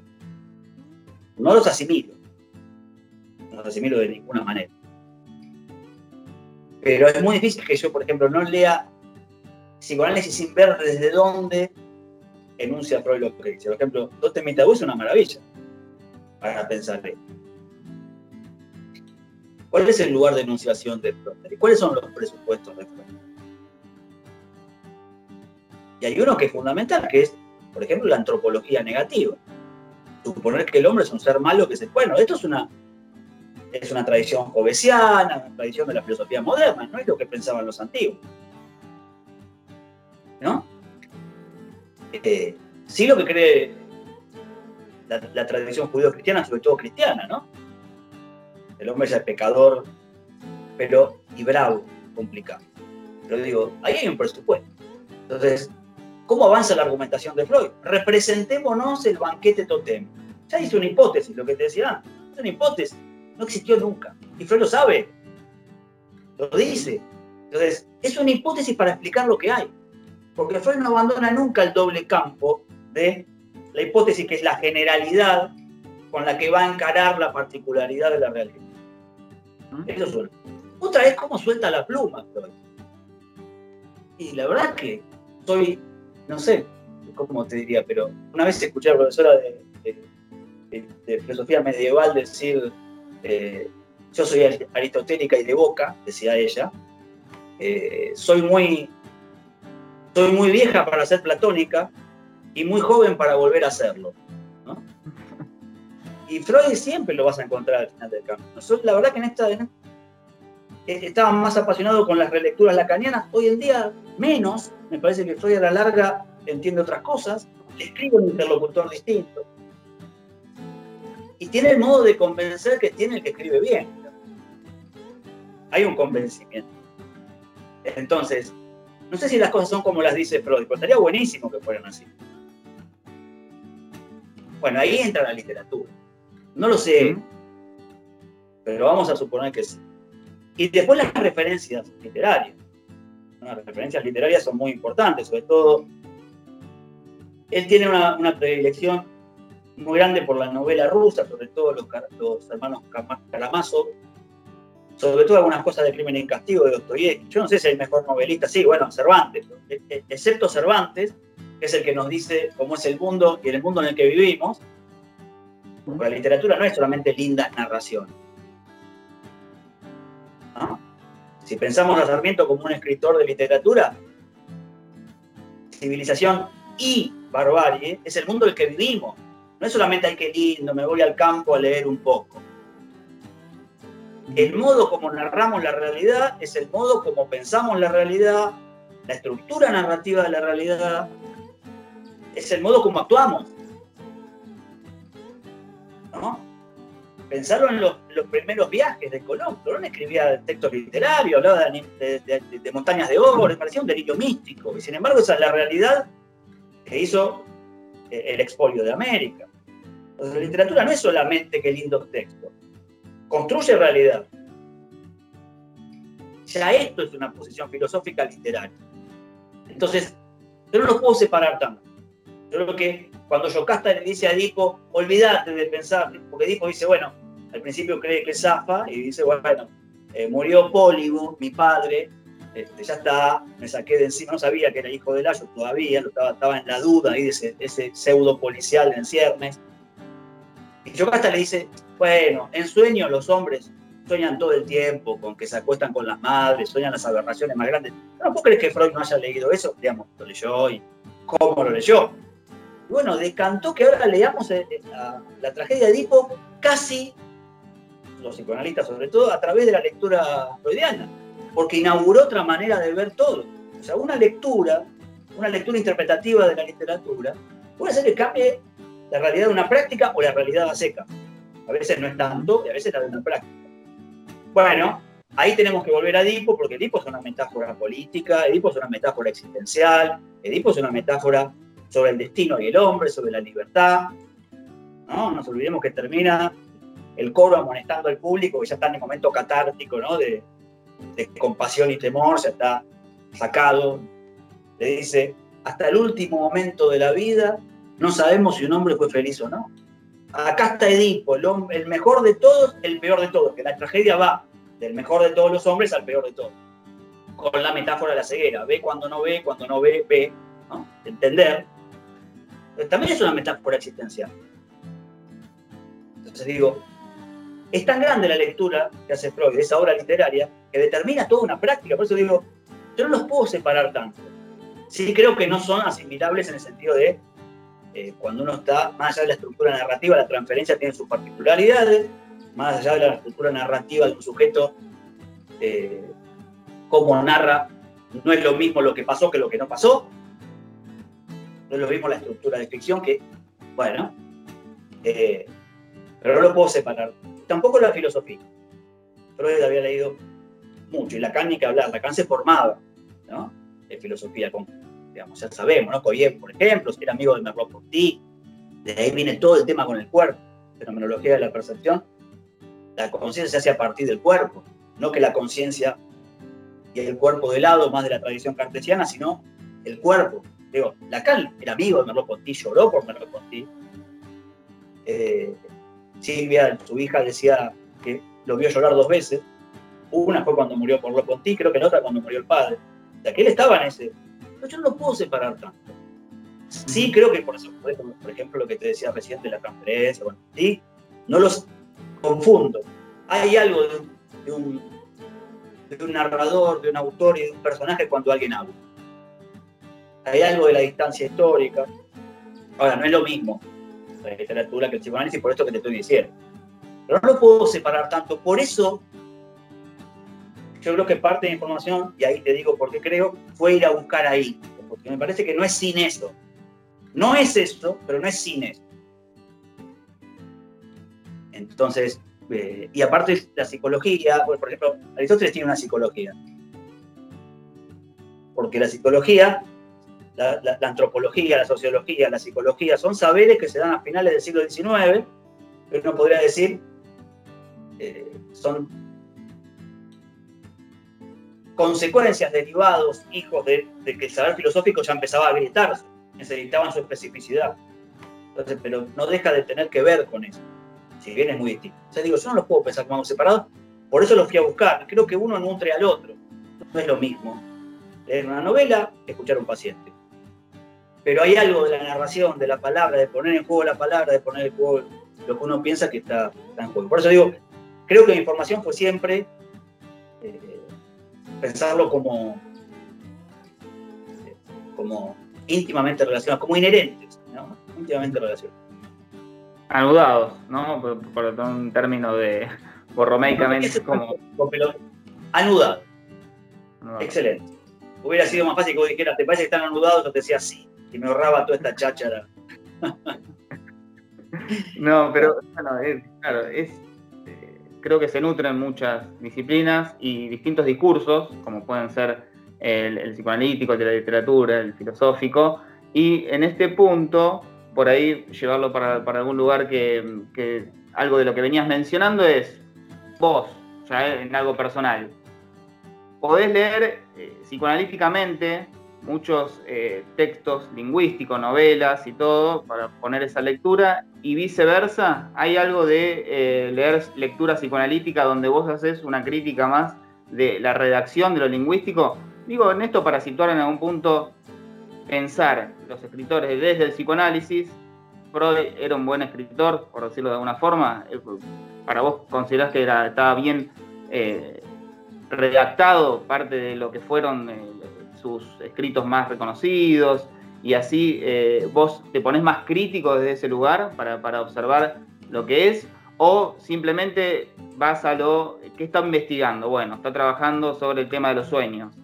B: no los asimilo. No los asimilo de ninguna manera. Pero es muy difícil que yo, por ejemplo, no lea psicoanálisis sin ver desde dónde enuncia Freud lo que dice. Por ejemplo, Totem es una maravilla para pensar esto. ¿Cuál es el lugar de enunciación de Freud? ¿Y cuáles son los presupuestos de Freud? Y hay uno que es fundamental, que es, por ejemplo, la antropología negativa. Suponer que el hombre es un ser malo que se... Bueno, esto es una, es una tradición jovesiana, una tradición de la filosofía moderna, no es lo que pensaban los antiguos. ¿No? Eh, sí lo que cree la, la tradición judío-cristiana, sobre todo cristiana, ¿no? El hombre es el pecador, pero y bravo, complicado. Pero digo, ahí hay un presupuesto. Entonces, ¿cómo avanza la argumentación de Freud? Representémonos el banquete totem. Ya hice una hipótesis, lo que te decía antes. Es una hipótesis, no existió nunca. Y Freud lo sabe, lo dice. Entonces, es una hipótesis para explicar lo que hay. Porque Freud no abandona nunca el doble campo de la hipótesis que es la generalidad con la que va a encarar la particularidad de la realidad. Eso Otra es cómo suelta la pluma, Y la verdad que soy, no sé cómo te diría, pero una vez escuché a la profesora de, filosofía medieval decir, eh, yo soy aristotélica y de boca, decía ella, eh, soy muy soy muy vieja para ser platónica y muy joven para volver a serlo. Y Freud siempre lo vas a encontrar al final del camino. la verdad que en esta estaba más apasionado con las relecturas lacanianas, hoy en día menos, me parece que Freud a la larga entiende otras cosas, le escribe un interlocutor distinto. Y tiene el modo de convencer que tiene el que escribe bien. Hay un convencimiento. Entonces, no sé si las cosas son como las dice Freud, pero estaría buenísimo que fueran así. Bueno, ahí entra la literatura. No lo sé, pero vamos a suponer que sí. Y después las referencias literarias. Las referencias literarias son muy importantes, sobre todo él tiene una, predilección muy grande por la novela rusa, sobre todo los, los hermanos Karamazov, sobre todo algunas cosas de Crimen y Castigo de Dostoyevsky. Yo no sé si es el mejor novelista, sí, bueno, Cervantes, e, e, excepto Cervantes, que es el que nos dice cómo es el mundo y el mundo en el que vivimos, porque la literatura no es solamente lindas narraciones. Si pensamos a Sarmiento como un escritor de literatura, civilización y barbarie es el mundo en el que vivimos. No es solamente, ay, qué lindo, me voy al campo a leer un poco. El modo como narramos la realidad es el modo como pensamos la realidad, la estructura narrativa de la realidad, es el modo como actuamos. Pensaron en los, primeros viajes de Colón. Colón escribía textos literarios, hablaba de, montañas de oro, le parecía un delirio místico. Y sin embargo, esa es la realidad que hizo eh, el expolio de América. Entonces, la literatura no es solamente qué lindos textos, construye realidad. Ya esto es una posición filosófica literaria. Entonces, yo no lo puedo separar tanto. Yo creo que cuando Yocasta le dice a Edipo, olvídate de pensar, porque Edipo dice, bueno, al principio cree que zafa y dice, bueno, eh, murió Póligo, mi padre, este, ya está, me saqué de encima, no sabía que era hijo de Layo todavía, estaba, estaba en la duda ahí de ese, pseudo policial en ciernes. Y Yocasta le dice, bueno, en sueño los hombres sueñan todo el tiempo con que se acuestan con las madres, sueñan las aberraciones más grandes. ¿No vos crees que Freud no haya leído eso? Digamos, lo leyó y cómo lo leyó bueno, decantó que ahora leamos eh, eh, la, tragedia de Edipo casi, los psicoanalistas sobre todo, a través de la lectura freudiana. porque inauguró otra manera de ver todo. O sea, una lectura, una lectura interpretativa de la literatura, puede ser que cambie la realidad de una práctica o la realidad a seca. A veces no es tanto y a veces está de una práctica. Bueno, ahí tenemos que volver a Edipo, porque Edipo es una metáfora política, Edipo es una metáfora existencial, Edipo es una metáfora sobre el destino y el hombre, sobre la libertad. No nos olvidemos que termina el coro amonestando al público, que ya está en el momento catártico, ¿no? De, compasión y temor, ya está sacado. Le dice, hasta el último momento de la vida, no sabemos si un hombre fue feliz o no. Acá está Edipo, el, el mejor de todos, el peor de todos, que la tragedia va del mejor de todos los hombres al peor de todos. Con la metáfora de la ceguera, ve cuando no ve, cuando no ve, ve. Entender. también es una metáfora existencial. Entonces digo, es tan grande la lectura que hace Freud de esa obra literaria que determina toda una práctica. Por eso digo, yo no los puedo separar tanto. Sí creo que no son asimilables en el sentido de eh, cuando uno está, más allá de la estructura narrativa, la transferencia tiene sus particularidades, más allá de la estructura narrativa de un sujeto, eh, cómo narra, no es lo mismo lo que pasó que lo que no pasó, no es lo mismo la estructura de ficción que, bueno, eh, pero no lo puedo separar. Tampoco la filosofía. Freud había leído mucho, y Lacan ni que hablar, Lacan se formaba ¿no? de filosofía, con, digamos, ya sabemos, ¿no? Coyen, por ejemplo, era amigo de Merleau-Ponty, de ahí viene todo el tema con el cuerpo, fenomenología de la percepción, la conciencia se hace a partir del cuerpo, no que la conciencia y el cuerpo de lado, más de la tradición cartesiana, sino el cuerpo. Digo, Lacan era amigo de Merleau-Ponty, lloró por Merleau-Ponty. Eh, Silvia, su hija, decía que lo vio llorar dos veces. Una fue cuando murió por Merleau-Ponty, creo que la otra cuando murió el padre. O sea, que él estaba en ese... Pero yo no lo puedo separar tanto. Sí creo que, por, eso, por ejemplo, lo que te decía recién de la transferencia, bueno, sí, no los confundo. Hay algo de un, de un, narrador, de un autor y de un personaje cuando alguien habla. Hay algo de la distancia histórica. Ahora, no es lo mismo la literatura que el psicoanálisis, por esto que te estoy diciendo. Pero no lo puedo separar tanto. Por eso, yo creo que parte de la información, y ahí te digo por qué creo, fue ir a buscar ahí. Porque me parece que no es sin eso. No es esto, pero no es sin eso. Entonces, eh, y aparte la psicología, por ejemplo, Aristóteles tiene una psicología. Porque la psicología, la, antropología, la sociología, la psicología son saberes que se dan a finales del siglo XIX, que uno podría decir eh, son consecuencias, derivados, hijos de, que el saber filosófico ya empezaba a gritarse, necesitaban su especificidad. Entonces, pero no deja de tener que ver con eso si bien es muy distinto. O sea, digo, yo no los puedo pensar como separados, por eso los fui a buscar. Creo que uno nutre al otro. No es lo mismo leer una novela escuchar a un paciente. Pero hay algo de la narración, de la palabra, de poner en juego la palabra, de poner en juego lo que uno piensa que está, en juego. Por eso digo, creo que la información fue siempre eh, pensarlo como, como íntimamente relacionado, como inherentes, ¿no? íntimamente relacionados
A: anudados, ¿no? Por, un término de borromeicamente como...
B: Anudado. Excelente. Hubiera sido más fácil que vos dijeras, ¿te parece que están anudados? Yo te decía sí, y me ahorraba toda esta cháchara.
A: no, pero bueno, claro, es, eh, creo que se nutren muchas disciplinas y distintos discursos, como pueden ser el, psicoanalítico, el de la literatura, el filosófico, y en este punto por ahí llevarlo para, algún lugar que, algo de lo que venías mencionando es vos, ya en algo personal. Podés leer eh, psicoanalíticamente muchos eh, textos lingüísticos, novelas y todo, para poner esa lectura, y viceversa, hay algo de eh, leer lectura psicoanalítica donde vos haces una crítica más de la redacción de lo lingüístico. Digo en esto para situar en algún punto pensar los escritores desde el psicoanálisis, Freud era un buen escritor, por decirlo de alguna forma, eh, para vos considerás que era, estaba bien redactado parte de lo que fueron sus escritos más reconocidos, y así vos te pones más crítico desde ese lugar para, observar lo que es, o simplemente vas a lo que está investigando. Bueno, está trabajando sobre el tema de los sueños.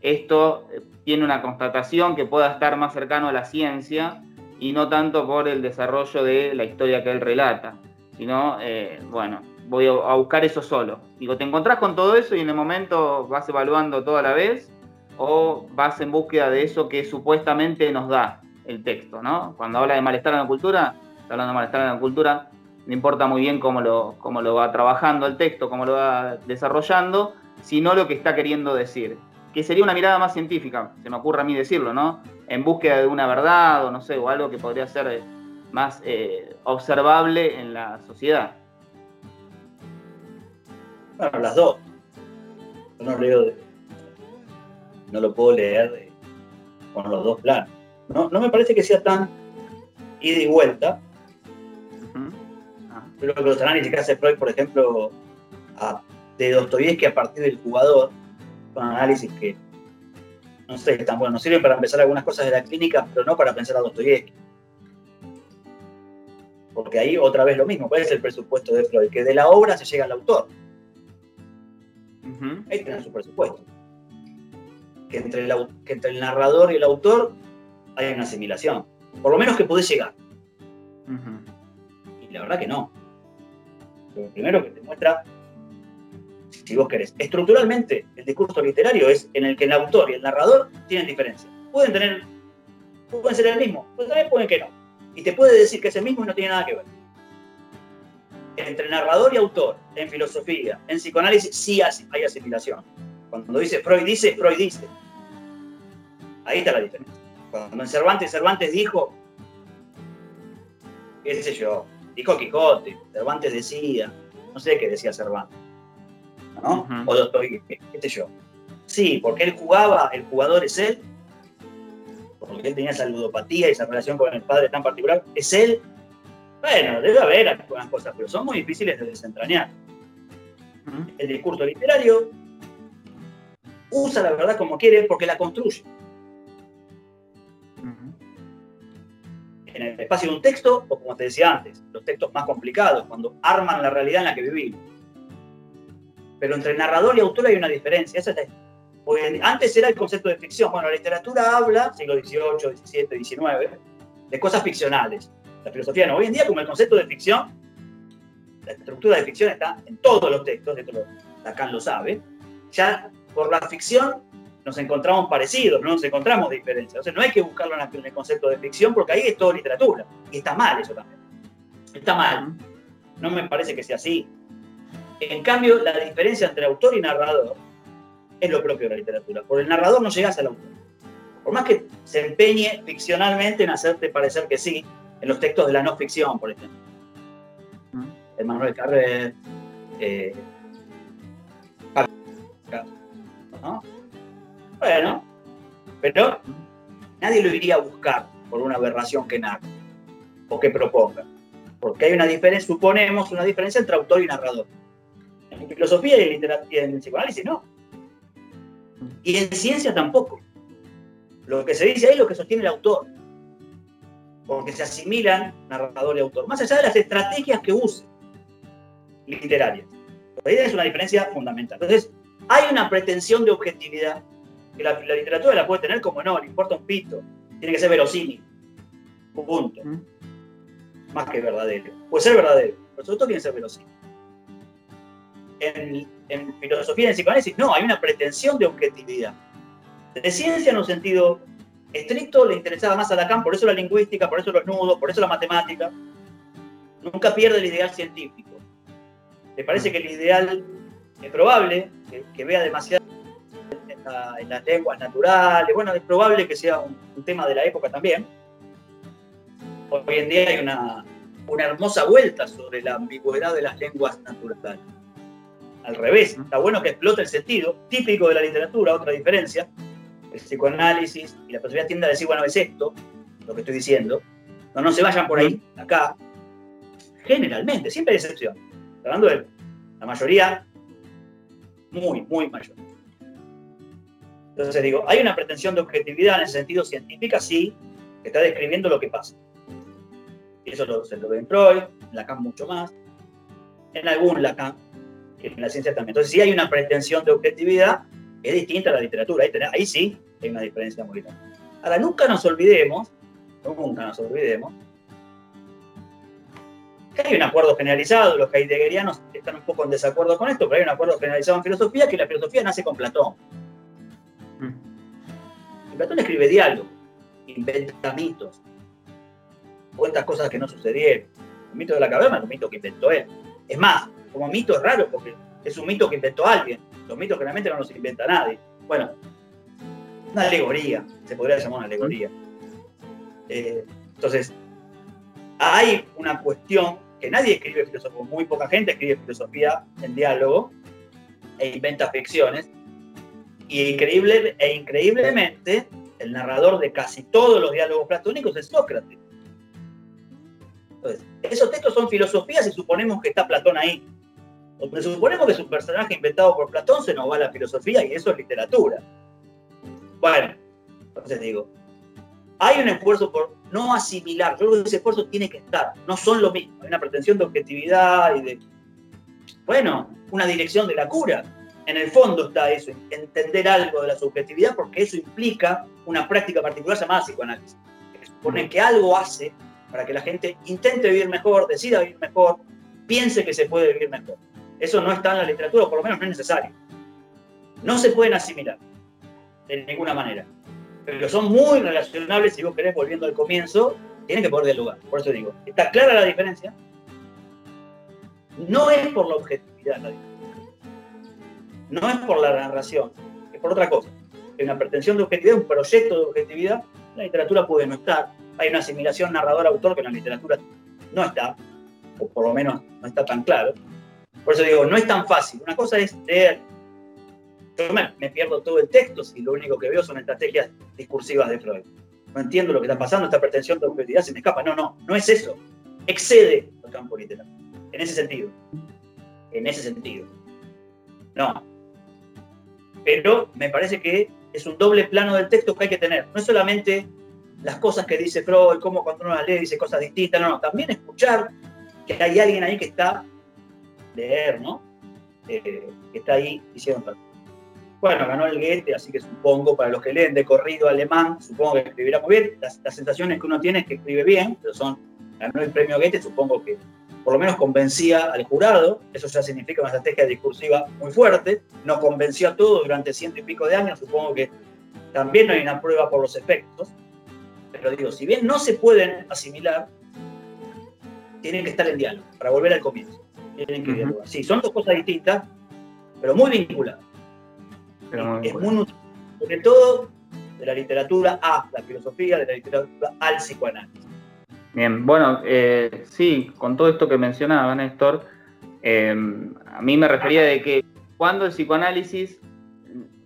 A: Esto eh, tiene una constatación que pueda estar más cercano a la ciencia y no tanto por el desarrollo de la historia que él relata, sino, eh, bueno, voy a buscar eso solo. Digo, te encontrás con todo eso y en el momento vas evaluando todo a la vez o vas en búsqueda de eso que supuestamente nos da el texto, ¿no? Cuando habla de malestar en la cultura, está hablando de malestar en la cultura, no importa muy bien cómo lo, cómo lo va trabajando el texto, cómo lo va desarrollando, sino lo que está queriendo decir. Que sería una mirada más científica, se me ocurre a mí decirlo, ¿no? En búsqueda de una verdad o no sé, o algo que podría ser eh, más eh, observable en la sociedad.
B: Bueno, las dos. No leo, no lo puedo leer con los dos planos. No, no me parece que sea tan ida y vuelta, creo que los análisis que hace Freud, por ejemplo, de Dostoyevsky a partir del jugador, son análisis que, no sé, están buenos, nos sirven para empezar algunas cosas de la clínica, pero no para pensar a Dostoyevsky. Porque ahí otra vez lo mismo, ¿cuál es el presupuesto de Freud? Que de la obra se llega al autor. Ahí tienen su presupuesto. Que entre, el, que entre el narrador y el autor hay una asimilación. Por lo menos que podés llegar. Y la verdad que no. Lo primero que te muestra, si vos querés, estructuralmente el discurso literario es en el que el autor y el narrador tienen diferencia. Pueden tener, pueden ser el mismo, pero también pueden que no. Y te puede decir que es el mismo y no tiene nada que ver. Entre narrador y autor, en filosofía, en psicoanálisis, sí hay asimilación. Cuando dice Freud dice, Freud dice. Ahí está la diferencia. Cuando en Cervantes, Cervantes dijo, qué sé yo, dijo Quijote, Cervantes decía, no sé qué decía Cervantes, ¿no? O estoy, qué sé yo. Sí, porque él jugaba, el jugador es él, porque él tenía esa ludopatía y esa relación con el padre tan particular, es él. Bueno, debe haber algunas cosas, pero son muy difíciles de desentrañar. El discurso literario usa la verdad como quiere porque la construye. En el espacio de un texto, o como te decía antes, los textos más complicados, cuando arman la realidad en la que vivimos. Pero entre narrador y autor hay una diferencia. Esa es antes era el concepto de ficción. Bueno, la literatura habla, siglo XVIII, XVII, XIX, de cosas ficcionales. La filosofía no. Hoy en día, como el concepto de ficción, la estructura de ficción está en todos los textos, esto Lacan lo sabe, ya por la ficción nos encontramos parecidos, no nos encontramos diferencias. O sea, no hay que buscarlo en el concepto de ficción porque ahí es todo literatura. Y está mal eso también. Está mal. No me parece que sea así. En cambio, la diferencia entre autor y narrador es lo propio de la literatura. Por el narrador no llegas al autor. Por más que se empeñe ficcionalmente en hacerte parecer que sí, en los textos de la no ficción, por ejemplo. Manuel Carrer, eh, ¿no? Bueno, pero nadie lo iría a buscar por una aberración que narre o que proponga. Porque hay una diferencia, suponemos una diferencia entre autor y narrador. En filosofía y en, y en psicoanálisis no. Y en ciencia tampoco. Lo que se dice ahí es lo que sostiene el autor. Porque se asimilan narrador y autor. Más allá de las estrategias que use literarias. Ahí es una diferencia fundamental. Entonces, hay una pretensión de objetividad que la, literatura la puede tener como no, le importa un pito. Tiene que ser verosímil. Punto. Más que verdadero. Puede ser verdadero, pero sobre todo tiene que ser verosímil. En, en filosofía y en psicoanálisis, no, hay una pretensión de objetividad. De ciencia en un sentido estricto le interesaba más a Lacan, por eso la lingüística, por eso los nudos, por eso la matemática. Nunca pierde el ideal científico. Le parece que el ideal es probable, que, que vea demasiado en, las lenguas naturales. Bueno, es probable que sea un, tema de la época también. Hoy en día hay una, una hermosa vuelta sobre la ambigüedad de las lenguas naturales. Al revés, está bueno que explote el sentido, típico de la literatura, otra diferencia. El psicoanálisis y la filosofía tiende a decir, bueno, es esto, lo que estoy diciendo. No, no se vayan por ahí, acá. Generalmente, siempre hay excepción. Hablando de la mayoría, muy, muy mayor. Entonces digo, hay una pretensión de objetividad en el sentido científico, sí, que está describiendo lo que pasa. Y eso lo, se lo ve en Freud, en Lacan mucho más. en algún Lacan, en la ciencia también. Entonces, si hay una pretensión de objetividad, es distinta a la literatura. Ahí, ahí sí hay una diferencia muy grande. Ahora, nunca nos olvidemos, nunca nos olvidemos, que hay un acuerdo generalizado, los heideggerianos están un poco en desacuerdo con esto, pero hay un acuerdo generalizado en filosofía, que la filosofía nace con Platón. Mm. Platón escribe diálogo, inventa mitos, cuenta cosas que no sucedieron. El mito de la caverna es un mito que inventó él. Es más, como mito es raro porque es un mito que inventó alguien. Los mitos generalmente no los inventa nadie. Bueno, una alegoría, se podría llamar una alegoría. Eh, entonces, hay una cuestión que nadie escribe filosofía, muy poca gente escribe filosofía en diálogo e inventa ficciones. Y increíble, e increíblemente, el narrador de casi todos los diálogos platónicos es Sócrates. Entonces, esos textos son filosofías y suponemos que está Platón ahí. O suponemos que es un personaje inventado por Platón, se nos va la filosofía y eso es literatura. Bueno, entonces digo, hay un esfuerzo por no asimilar, yo creo que ese esfuerzo tiene que estar, no son lo mismo, hay una pretensión de objetividad y de, bueno, una dirección de la cura. En el fondo está eso, entender algo de la subjetividad, porque eso implica una práctica particular llamada psicoanálisis, que supone que algo hace para que la gente intente vivir mejor, decida vivir mejor, piense que se puede vivir mejor. Eso no está en la literatura, o por lo menos no es necesario. No se pueden asimilar de ninguna manera pero son muy relacionables, si vos querés, volviendo al comienzo, tienen que poder dialogar. Por eso digo, está clara la diferencia. No es por la objetividad la No es por la narración, es por otra cosa. Hay una pretensión de objetividad, un proyecto de objetividad, la literatura puede no estar. Hay una asimilación narrador-autor que en la literatura no está, o por lo menos no está tan claro. Por eso digo, no es tan fácil. Una cosa es leer yo me, pierdo todo el texto si lo único que veo son estrategias discursivas de Freud. No entiendo lo que está pasando, esta pretensión de objetividad se me escapa. No, no, no es eso. Excede el campo literario. En ese sentido. En ese sentido. No. Pero me parece que es un doble plano del texto que hay que tener. No es solamente las cosas que dice Freud, cómo cuando uno las lee dice cosas distintas, no, no, también escuchar que hay alguien ahí que está, leer, ¿no? Eh, que está ahí diciendo bueno, ganó el Goethe, así que supongo, para los que leen de corrido alemán, supongo que escribirá muy bien. Las, sensaciones que uno tiene es que escribe bien, pero son, ganó el premio Goethe, supongo que por lo menos convencía al jurado, eso ya significa una estrategia discursiva muy fuerte, nos convenció a todos durante ciento y pico de años, supongo que también hay una prueba por los efectos, pero digo, si bien no se pueden asimilar, tienen que estar en diálogo, para volver al comienzo. Tienen que dialogar. Sí, son dos cosas distintas, pero muy vinculadas es muy útil, sobre todo de la literatura a la filosofía, de la literatura al psicoanálisis.
A: Bien, bueno, eh, sí, con todo esto que mencionaba Néstor, em, a mí me refería de que cuando el psicoanálisis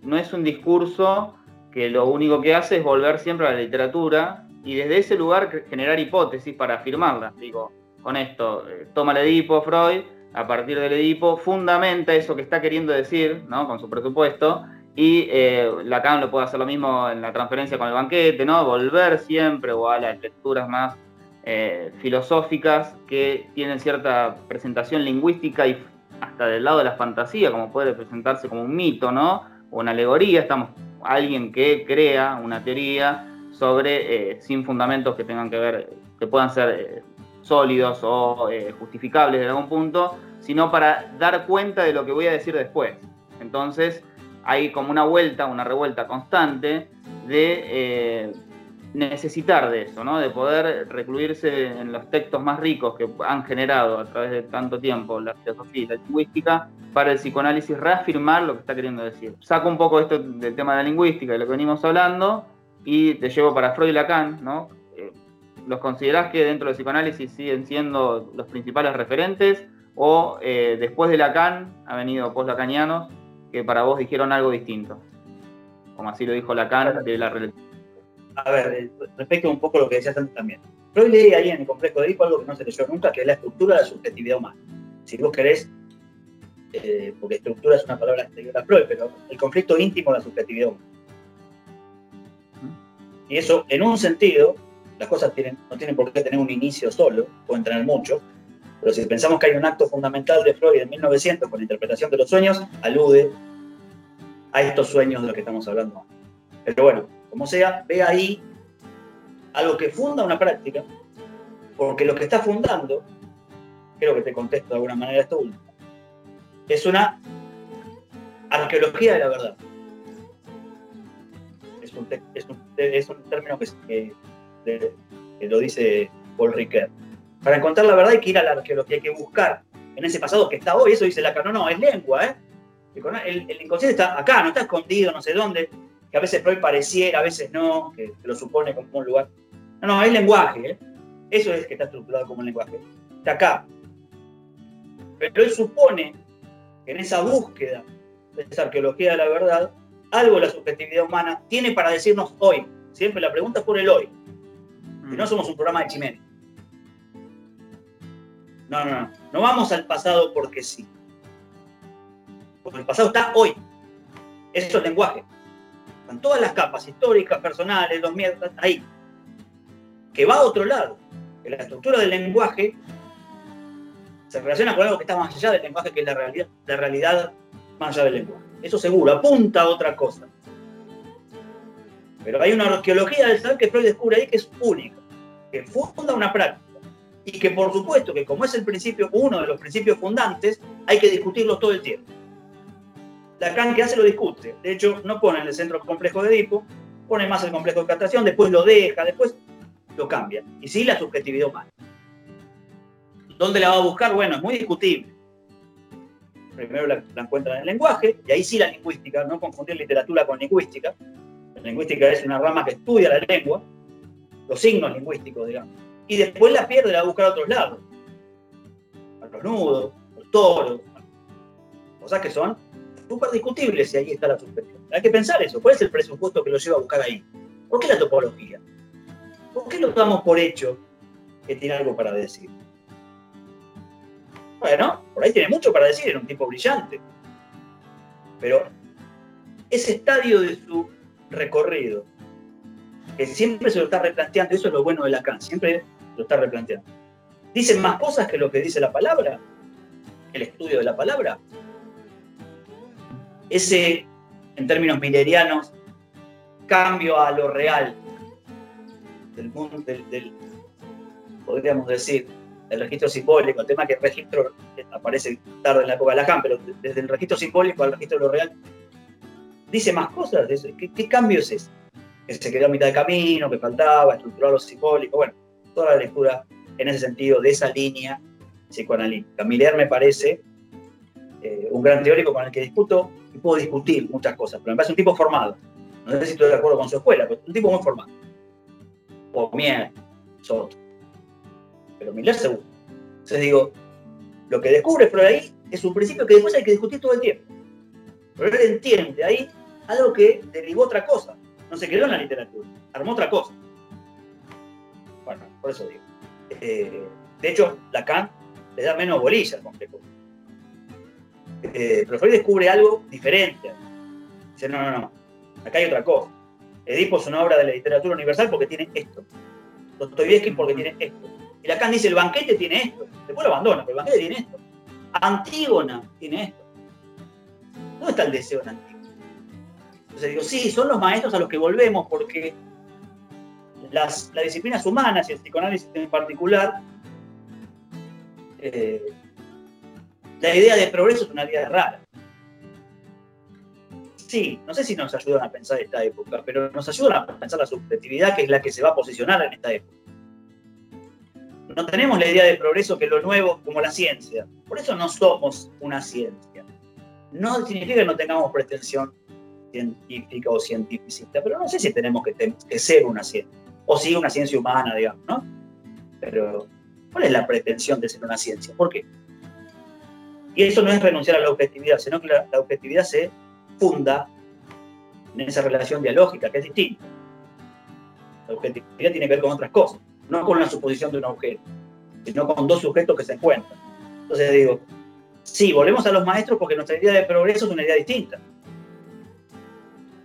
A: no es un discurso que lo único que hace es volver siempre a la literatura y desde ese lugar generar hipótesis para afirmarla. Digo, con esto, eh, toma el Edipo, Freud, a partir del Edipo, fundamenta eso que está queriendo decir, ¿no? Con su presupuesto, y eh, Lacan lo puede hacer lo mismo en la transferencia con el banquete, ¿no? Volver siempre o a las lecturas más eh, filosóficas que tienen cierta presentación lingüística y hasta del lado de la fantasía, como puede presentarse como un mito, ¿no? O una alegoría, estamos alguien que crea una teoría sobre eh, sin fundamentos que tengan que ver, que puedan ser sólidos o eh, justificables de algún punto, sino para dar cuenta de lo que voy a decir después. Entonces hay como una vuelta, una revuelta constante de eh, necesitar de eso, ¿no? de poder recluirse en los textos más ricos que han generado a través de tanto tiempo la filosofía y la lingüística para el psicoanálisis reafirmar lo que está queriendo decir. Saco un poco esto del tema de la lingüística, de lo que venimos hablando, y te llevo para Freud y Lacan, ¿no? ¿Los considerás que dentro del psicoanálisis siguen siendo los principales referentes? ¿O eh, después de Lacan ha venido post-lacanianos que para vos dijeron algo distinto? Como así lo dijo Lacan de la
B: religión. A ver, eh, respecto un poco a lo que decías antes también. Freud leí ahí en el complejo de Edipo algo que no se leyó nunca, que es la estructura de la subjetividad humana. Si vos querés, eh, porque estructura es una palabra anterior a Freud, pero el conflicto íntimo de la subjetividad humana. Y eso, en un sentido, las cosas no tienen por qué tener un inicio solo, pueden tener mucho, Pero si pensamos que hay un acto fundamental de Freud en 1900 con la interpretación de los sueños, alude a estos sueños de los que estamos hablando. Pero bueno, como sea, ve ahí algo que funda una práctica, porque lo que está fundando, creo que te contesto de alguna manera esto último, es una arqueología de la verdad. Es un, es un, término que, lo dice Paul Ricoeur. Para encontrar la verdad hay que ir a la arqueología, hay que buscar en ese pasado que está hoy, eso dice la no, no, es lengua, ¿eh? El, inconsciente está acá, no está escondido, no sé dónde, que a veces Freud pareciera, a veces no, que, lo supone como un lugar. No, no, es lenguaje, ¿eh? Eso es que está estructurado como un lenguaje. Está acá. Pero él supone que en esa búsqueda de esa arqueología de la verdad, algo la subjetividad humana tiene para decirnos hoy. Siempre la pregunta es por el hoy. Y no mm. somos un programa de chimene. No, no, no. No vamos al pasado porque sí. Porque el pasado está hoy. Eso es lenguaje. Están todas las capas históricas, personales, los miedos, ahí. Que va a otro lado. Que la estructura del lenguaje se relaciona con algo que está más allá del lenguaje, que es la realidad, la realidad más allá del lenguaje. Eso seguro, apunta a otra cosa. Pero hay una arqueología del saber que Freud descubre ahí que es única, que funda una práctica. Y que por supuesto que como es el principio, uno de los principios fundantes, hay que discutirlo todo el tiempo. Lacan que hace lo discute. De hecho, no pone en el centro complejo de Edipo, pone más el complejo de castración, después lo deja, después lo cambia. Y sí la subjetividad humana. ¿Dónde la va a buscar? Bueno, es muy discutible. Primero la, encuentra en el lenguaje, y ahí sí la lingüística, no confundir literatura con lingüística. La lingüística es una rama que estudia la lengua, los signos lingüísticos, digamos. Y después la pierde, la va a buscar a otros lados. A los nudos, los toros, cosas que son súper discutibles si ahí está la subjetividad. Hay que pensar eso. ¿Cuál es el presupuesto que lo lleva a buscar ahí? ¿Por qué la topología? ¿Por qué lo damos por hecho que tiene algo para decir? Bueno, por ahí tiene mucho para decir, era un tipo brillante. Pero ese estadio de su recorrido, que siempre se lo está replanteando, eso es lo bueno de Lacan, siempre lo está replanteando. Dice más cosas que lo que dice la palabra, el estudio de la palabra. Ese, en términos millerianos, cambio a lo real del mundo, del podríamos decir, el registro simbólico, el tema que el registro aparece tarde en la época de Lacan, pero desde el registro simbólico al registro de lo real, dice más cosas. ¿Qué, qué cambio es ese? Que se quedó a mitad de camino, que faltaba, estructurar lo simbólico, bueno, toda la lectura en ese sentido de esa línea psicoanalítica. Miller me parece eh, un gran teórico con el que discuto y puedo discutir muchas cosas, pero me parece un tipo formado. No sé si estoy de acuerdo con su escuela, pero un tipo muy formado. O Mier, Soto pero Miller seguro. Entonces digo, lo que descubre Freud ahí es un principio que después hay que discutir todo el tiempo. Pero él entiende ahí algo que derivó otra cosa. No se quedó en la literatura, armó otra cosa. Bueno, por eso digo. Eh, de hecho, Lacan le da menos bolilla al complejo. Eh, pero Freud descubre algo diferente. Dice, no, no, no, acá hay otra cosa. Edipo es una obra de la literatura universal porque tiene esto. Dostoyevsky porque tiene esto. Y Lacan dice, el banquete tiene esto. Después lo abandona, pero el banquete tiene esto. Antígona tiene esto. ¿Dónde está el deseo en Antígona? Entonces digo, sí, son los maestros a los que volvemos porque las, disciplinas humanas y el psicoanálisis en particular, eh, la idea de progreso es una idea rara. Sí, no sé si nos ayudan a pensar esta época, pero nos ayudan a pensar la subjetividad que es la que se va a posicionar en esta época no tenemos la idea de progreso que lo nuevo como la ciencia. Por eso no somos una ciencia. No significa que no tengamos pretensión científica o cientificista, pero no sé si tenemos que, ser una ciencia. O si una ciencia humana, digamos, ¿no? Pero, ¿cuál es la pretensión de ser una ciencia? ¿Por qué? Y eso no es renunciar a la objetividad, sino que la, objetividad se funda en esa relación dialógica, que es distinta. La objetividad tiene que ver con otras cosas no con la suposición de un objeto, sino con dos sujetos que se encuentran. Entonces digo, sí, volvemos a los maestros porque nuestra idea de progreso es una idea distinta.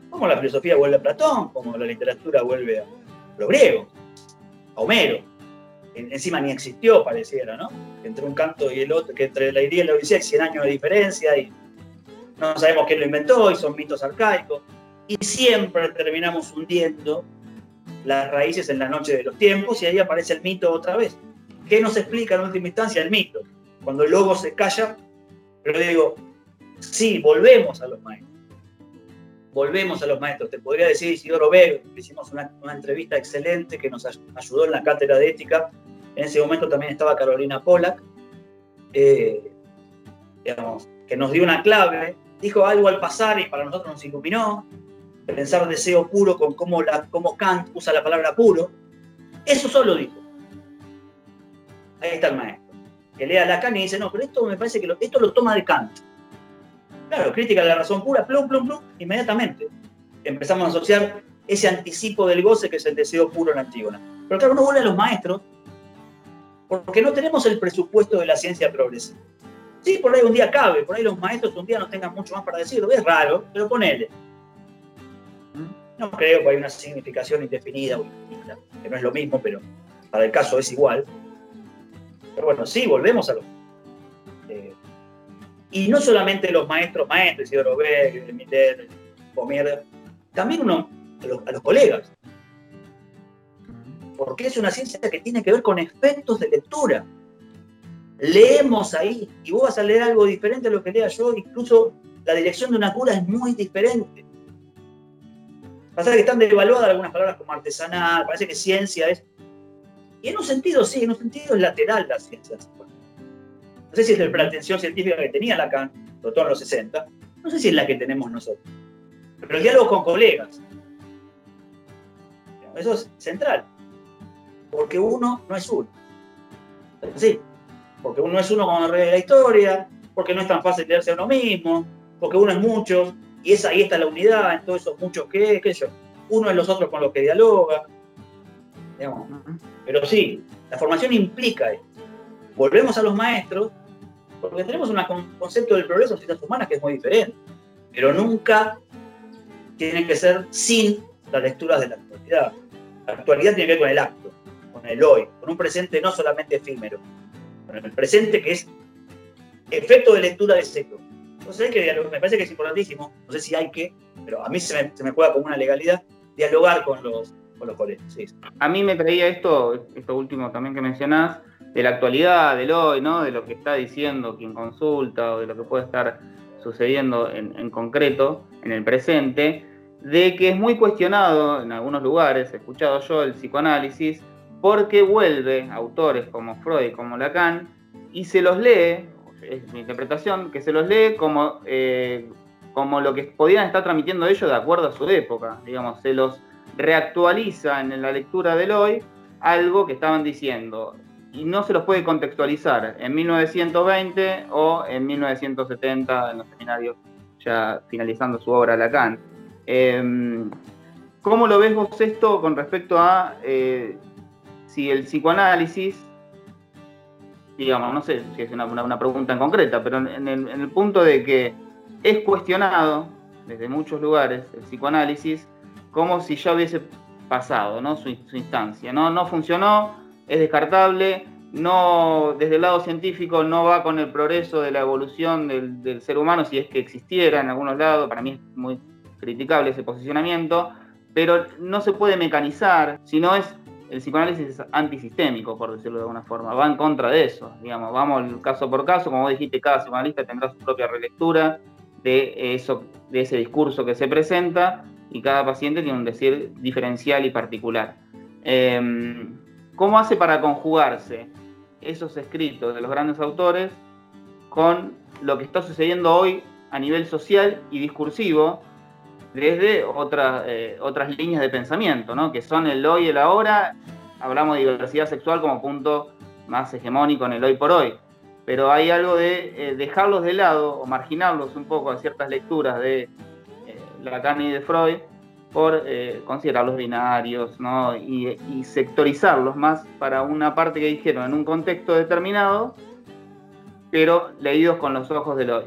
B: Como la filosofía vuelve a Platón, como la literatura vuelve a los griegos, a Homero. Encima ni existió, pareciera, ¿no? Entre un canto y el otro, que entre la idea y la Odisea hay 100 años de diferencia y no sabemos quién lo inventó y son mitos arcaicos. Y siempre terminamos hundiendo las raíces en la noche de los tiempos y ahí aparece el mito otra vez. ¿Qué nos explica en última instancia el mito? Cuando el lobo se calla, pero digo, sí, volvemos a los maestros. Volvemos a los maestros. Te podría decir Isidoro Vega, hicimos una, entrevista excelente que nos ayudó en la cátedra de ética. En ese momento también estaba Carolina Pollack, eh, digamos, que nos dio una clave. Dijo algo al pasar y para nosotros nos iluminó. Pensar deseo puro con cómo, Kant usa la palabra puro. Eso solo dijo. Ahí está el maestro. Que lea Lacan y dice, no, pero esto me parece que esto lo toma de Kant. Claro, crítica de la razón pura, plum, plum, plum, inmediatamente. Empezamos a asociar ese anticipo del goce que es el deseo puro en Antígona. Pero claro, uno vuelve a los maestros porque no tenemos el presupuesto de la ciencia progresiva. Sí, por ahí un día cabe, por ahí los maestros un día no tengan mucho más para decirlo, es raro, pero ponele. No creo que hay una significación indefinida, que no es lo mismo, pero para el caso es igual. Pero bueno, sí, volvemos a los y no solamente los maestros, maestros, Isidoro Beck, Miller, Pomier, también uno, a los, colegas. Porque es una ciencia que tiene que ver con efectos de lectura. Leemos ahí y vos vas a leer algo diferente a lo que lea yo, incluso la dirección de una cura es muy diferente. Pasa que están devaluadas algunas palabras como artesanal, parece que ciencia es. Y en un sentido, sí, en un sentido es lateral la ciencia. No sé si es la pretensión científica que tenía Lacan, sobre todo en los 60, no sé si es la que tenemos nosotros. Pero el diálogo con colegas, eso es central, porque uno no es uno. Sí, porque uno es uno con el rey de la historia, porque no es tan fácil leerse a uno mismo, porque uno es muchos, y es, ahí está la unidad en todos esos muchos que, qué sé yo. Uno es los otros con los que dialoga. Pero sí, la formación implica esto. Volvemos a los maestros porque tenemos un concepto del progreso en ciencias humanas que es muy diferente, pero nunca tiene que ser sin las lecturas de la actualidad. La actualidad tiene que ver con el acto, el hoy, con un presente no solamente efímero, con el presente que es efecto de lectura de sector. Entonces que me parece que es importantísimo, no sé si hay que, pero a mí se me, se me juega como una legalidad, dialogar con los, con los colegios.
A: A mí me traía esto, esto último también que mencionás, de la actualidad, del hoy, ¿no? de lo que está diciendo quien consulta o de lo que puede estar sucediendo en, concreto, en el presente, de que es muy cuestionado en algunos lugares, he escuchado yo el psicoanálisis, porque vuelve autores como Freud, como Lacan, y se los lee, es mi interpretación, que se los lee como, eh, como lo que podían estar transmitiendo ellos de acuerdo a su época, digamos, se los reactualiza en la lectura del hoy algo que estaban diciendo y no se los puede contextualizar en 1920 o en 1970 en los seminarios, ya finalizando su obra Lacan. Em, ¿Cómo lo ves vos esto con respecto a eh, si el psicoanálisis, digamos, no sé si es una, pregunta en concreta, pero en el, punto de que es cuestionado desde muchos lugares el psicoanálisis como si ya hubiese pasado ¿no? su, instancia, ¿no? no funcionó, es descartable, no, desde el lado científico no va con el progreso de la evolución del, ser humano, si es que existiera en algunos lados, para mí es muy criticable ese posicionamiento, pero no se puede mecanizar, sino es el psicoanálisis es antisistémico, por decirlo de alguna forma, va en contra de eso, digamos, vamos caso por caso, como dijiste, cada psicoanalista tendrá su propia relectura de, eso, de ese discurso que se presenta y cada paciente tiene un decir diferencial y particular. Em, ¿Cómo hace para conjugarse esos escritos de los grandes autores con lo que está sucediendo hoy a nivel social y discursivo desde otras, eh, otras líneas de pensamiento, ¿no? que son el hoy y el ahora. Hablamos de diversidad sexual como punto más hegemónico en el hoy por hoy, pero hay algo de eh, dejarlos de lado o marginarlos un poco a ciertas lecturas de eh, Lacan y de Freud por eh, considerarlos binarios ¿no? y, sectorizarlos más para una parte que dijeron en un contexto determinado, pero leídos con los ojos del hoy.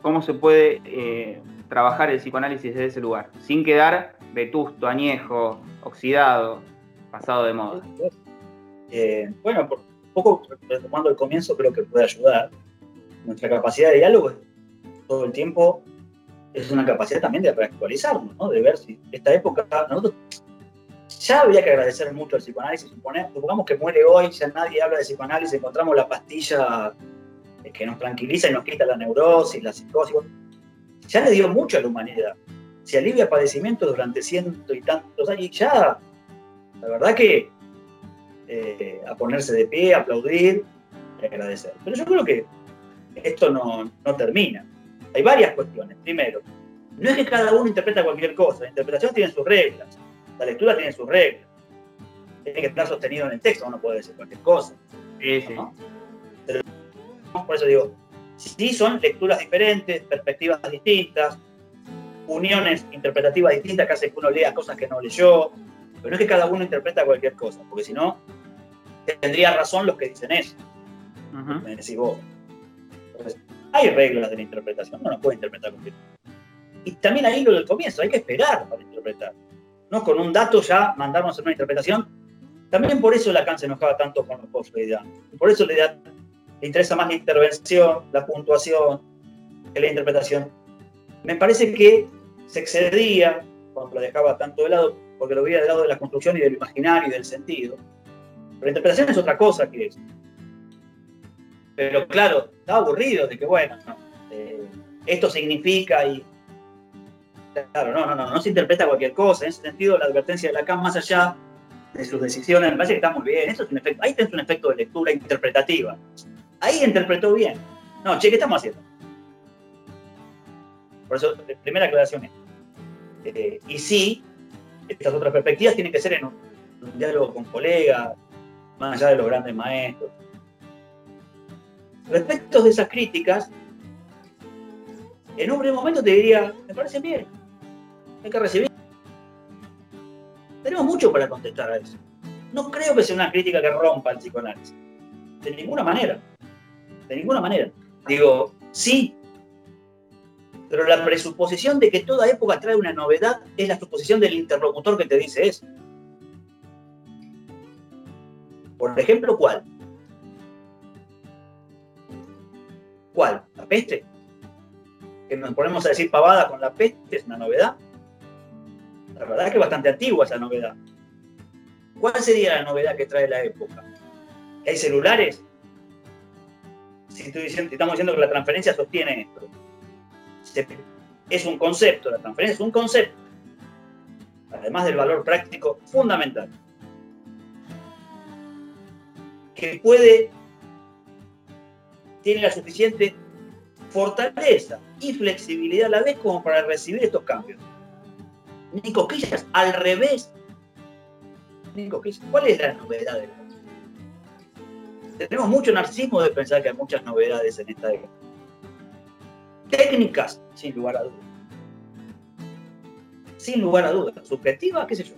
A: ¿Cómo se puede trabajar el psicoanálisis desde ese lugar? Sin quedar vetusto, añejo, oxidado, pasado de moda.
B: Eh, bueno, por poco retomando el comienzo, creo que puede ayudar. Nuestra capacidad de diálogo todo el tiempo es una capacidad también de reactualizarnos, ¿no? de ver si esta época, nosotros ya había que agradecer mucho al psicoanálisis, supongamos que muere hoy, ya nadie habla de psicoanálisis, encontramos la pastilla que nos tranquiliza y nos quita la neurosis, la psicosis, ya le dio mucho a la humanidad. Se alivia padecimiento durante ciento y tantos años, y ya, la verdad que eh, a ponerse de pie, aplaudir, agradecer. Pero yo creo que esto no, no termina. Hay varias cuestiones. Primero, no es que cada uno interpreta cualquier cosa, la interpretación tiene sus reglas, la lectura tiene sus reglas. Tiene que estar sostenido en el texto, uno puede decir cualquier cosa. por eso digo, sí son lecturas diferentes, perspectivas distintas, uniones interpretativas distintas que hacen que uno lea cosas que no leyó, pero no es que cada uno interpreta cualquier cosa, porque si no, tendría razón los que dicen eso. Me decís vos. hay reglas de la interpretación, uno no puede interpretar cualquier cosa. Y también ahí lo del comienzo, hay que esperar para interpretar. No con un dato ya mandarnos en una interpretación. También por eso Lacan se enojaba tanto con los post Por eso le, da, le interesa más la intervención, la puntuación, que la interpretación. Me parece que se excedía cuando lo dejaba tanto de lado, porque lo veía del lado de la construcción y del imaginario y del sentido. Pero la interpretación es otra cosa que eso. Pero claro, estaba aburrido de que, bueno, eh, esto significa y Claro, no, no, no, no se interpreta cualquier cosa. En ese sentido, la advertencia de Lacan, más allá de sus decisiones, me parece que está muy bien. Eso es un efecto, ahí tenés un efecto de lectura interpretativa. Ahí interpretó bien. No, che, ¿qué estamos haciendo? Por eso, primera aclaración es. Eh, y sí, estas otras perspectivas tienen que ser en un, diálogo con colegas, más allá de los grandes maestros. Respecto de esas críticas, en un breve momento te diría, me parece bien hay que recibir. Tenemos mucho para contestar a eso. No creo que sea una crítica que rompa el psicoanálisis. De ninguna manera. De ninguna manera. Digo, sí, pero la presuposición de que toda época trae una novedad es la suposición del interlocutor que te dice eso. Por ejemplo, ¿cuál? ¿Cuál? ¿La peste? Que nos ponemos a decir pavada con la peste es una novedad. La verdad es que es bastante antigua esa novedad. ¿Cuál sería la novedad que trae la época? ¿Que hay celulares? Si estamos diciendo que la transferencia sostiene esto. Es un concepto, la transferencia es un concepto. Además del valor práctico fundamental. Que puede, tiene la suficiente fortaleza y flexibilidad a la vez como para recibir estos cambios ni cosquillas, al revés. Ni cosquillas. ¿Cuál es la novedad de la Tenemos mucho narcisismo de pensar que hay muchas novedades en esta época. Técnicas, sin lugar a dudas. Sin lugar a dudas. Subjetivas, qué sé yo.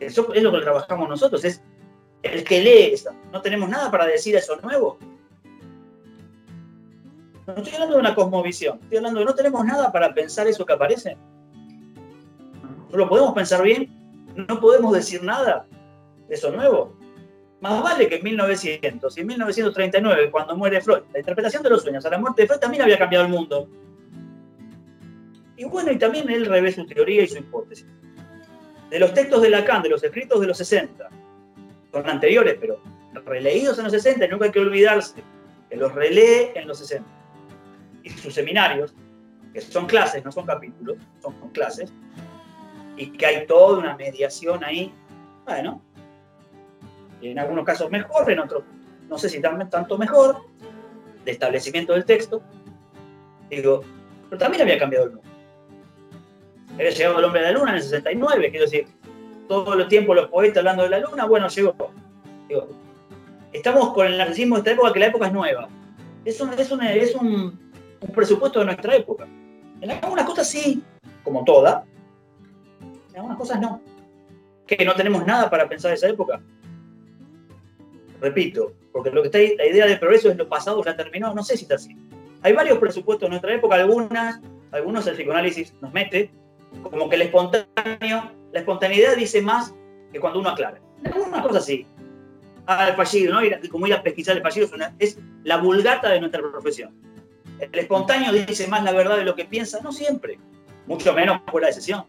B: Eso es lo que trabajamos nosotros, es el que lee eso. No tenemos nada para decir eso nuevo. No estoy hablando de una cosmovisión, estoy hablando de no tenemos nada para pensar eso que aparece no lo podemos pensar bien, no podemos decir nada de eso nuevo. Más vale que en 1900 y en 1939, cuando muere Freud, la interpretación de los sueños a la muerte de Freud también había cambiado el mundo. Y bueno, y también él revés su teoría y su hipótesis. De los textos de Lacan, de los escritos de los 60, son anteriores, pero releídos en los 60, y nunca hay que olvidarse que los relee en los 60. Y sus seminarios, que son clases, no son capítulos, son clases, y que hay toda una mediación ahí, bueno, en algunos casos mejor, en otros no sé si tanto mejor, de establecimiento del texto, digo, pero también había cambiado el mundo. Había llegado el hombre a la luna en el 69, quiero decir, todo el tiempo los poetas hablando de la luna, bueno, llegó. Estamos con el narcisismo de esta época, que la época es nueva. Es un, es es un, un presupuesto de nuestra época. En algunas cosas sí, como toda, algunas cosas no. Que no tenemos nada para pensar de esa época. Repito, porque lo que está la idea de progreso es lo pasado ya terminó, no sé si está así. Hay varios presupuestos en nuestra época, algunas, algunos el psicoanálisis nos mete, como que el espontáneo, la espontaneidad dice más que cuando uno aclara. Algunas cosas sí. Ah, el fallido, ¿no? Y como ir a pesquisar el fallido es la vulgata de nuestra profesión. El espontáneo dice más la verdad de lo que piensa, no siempre, mucho menos por la decisión.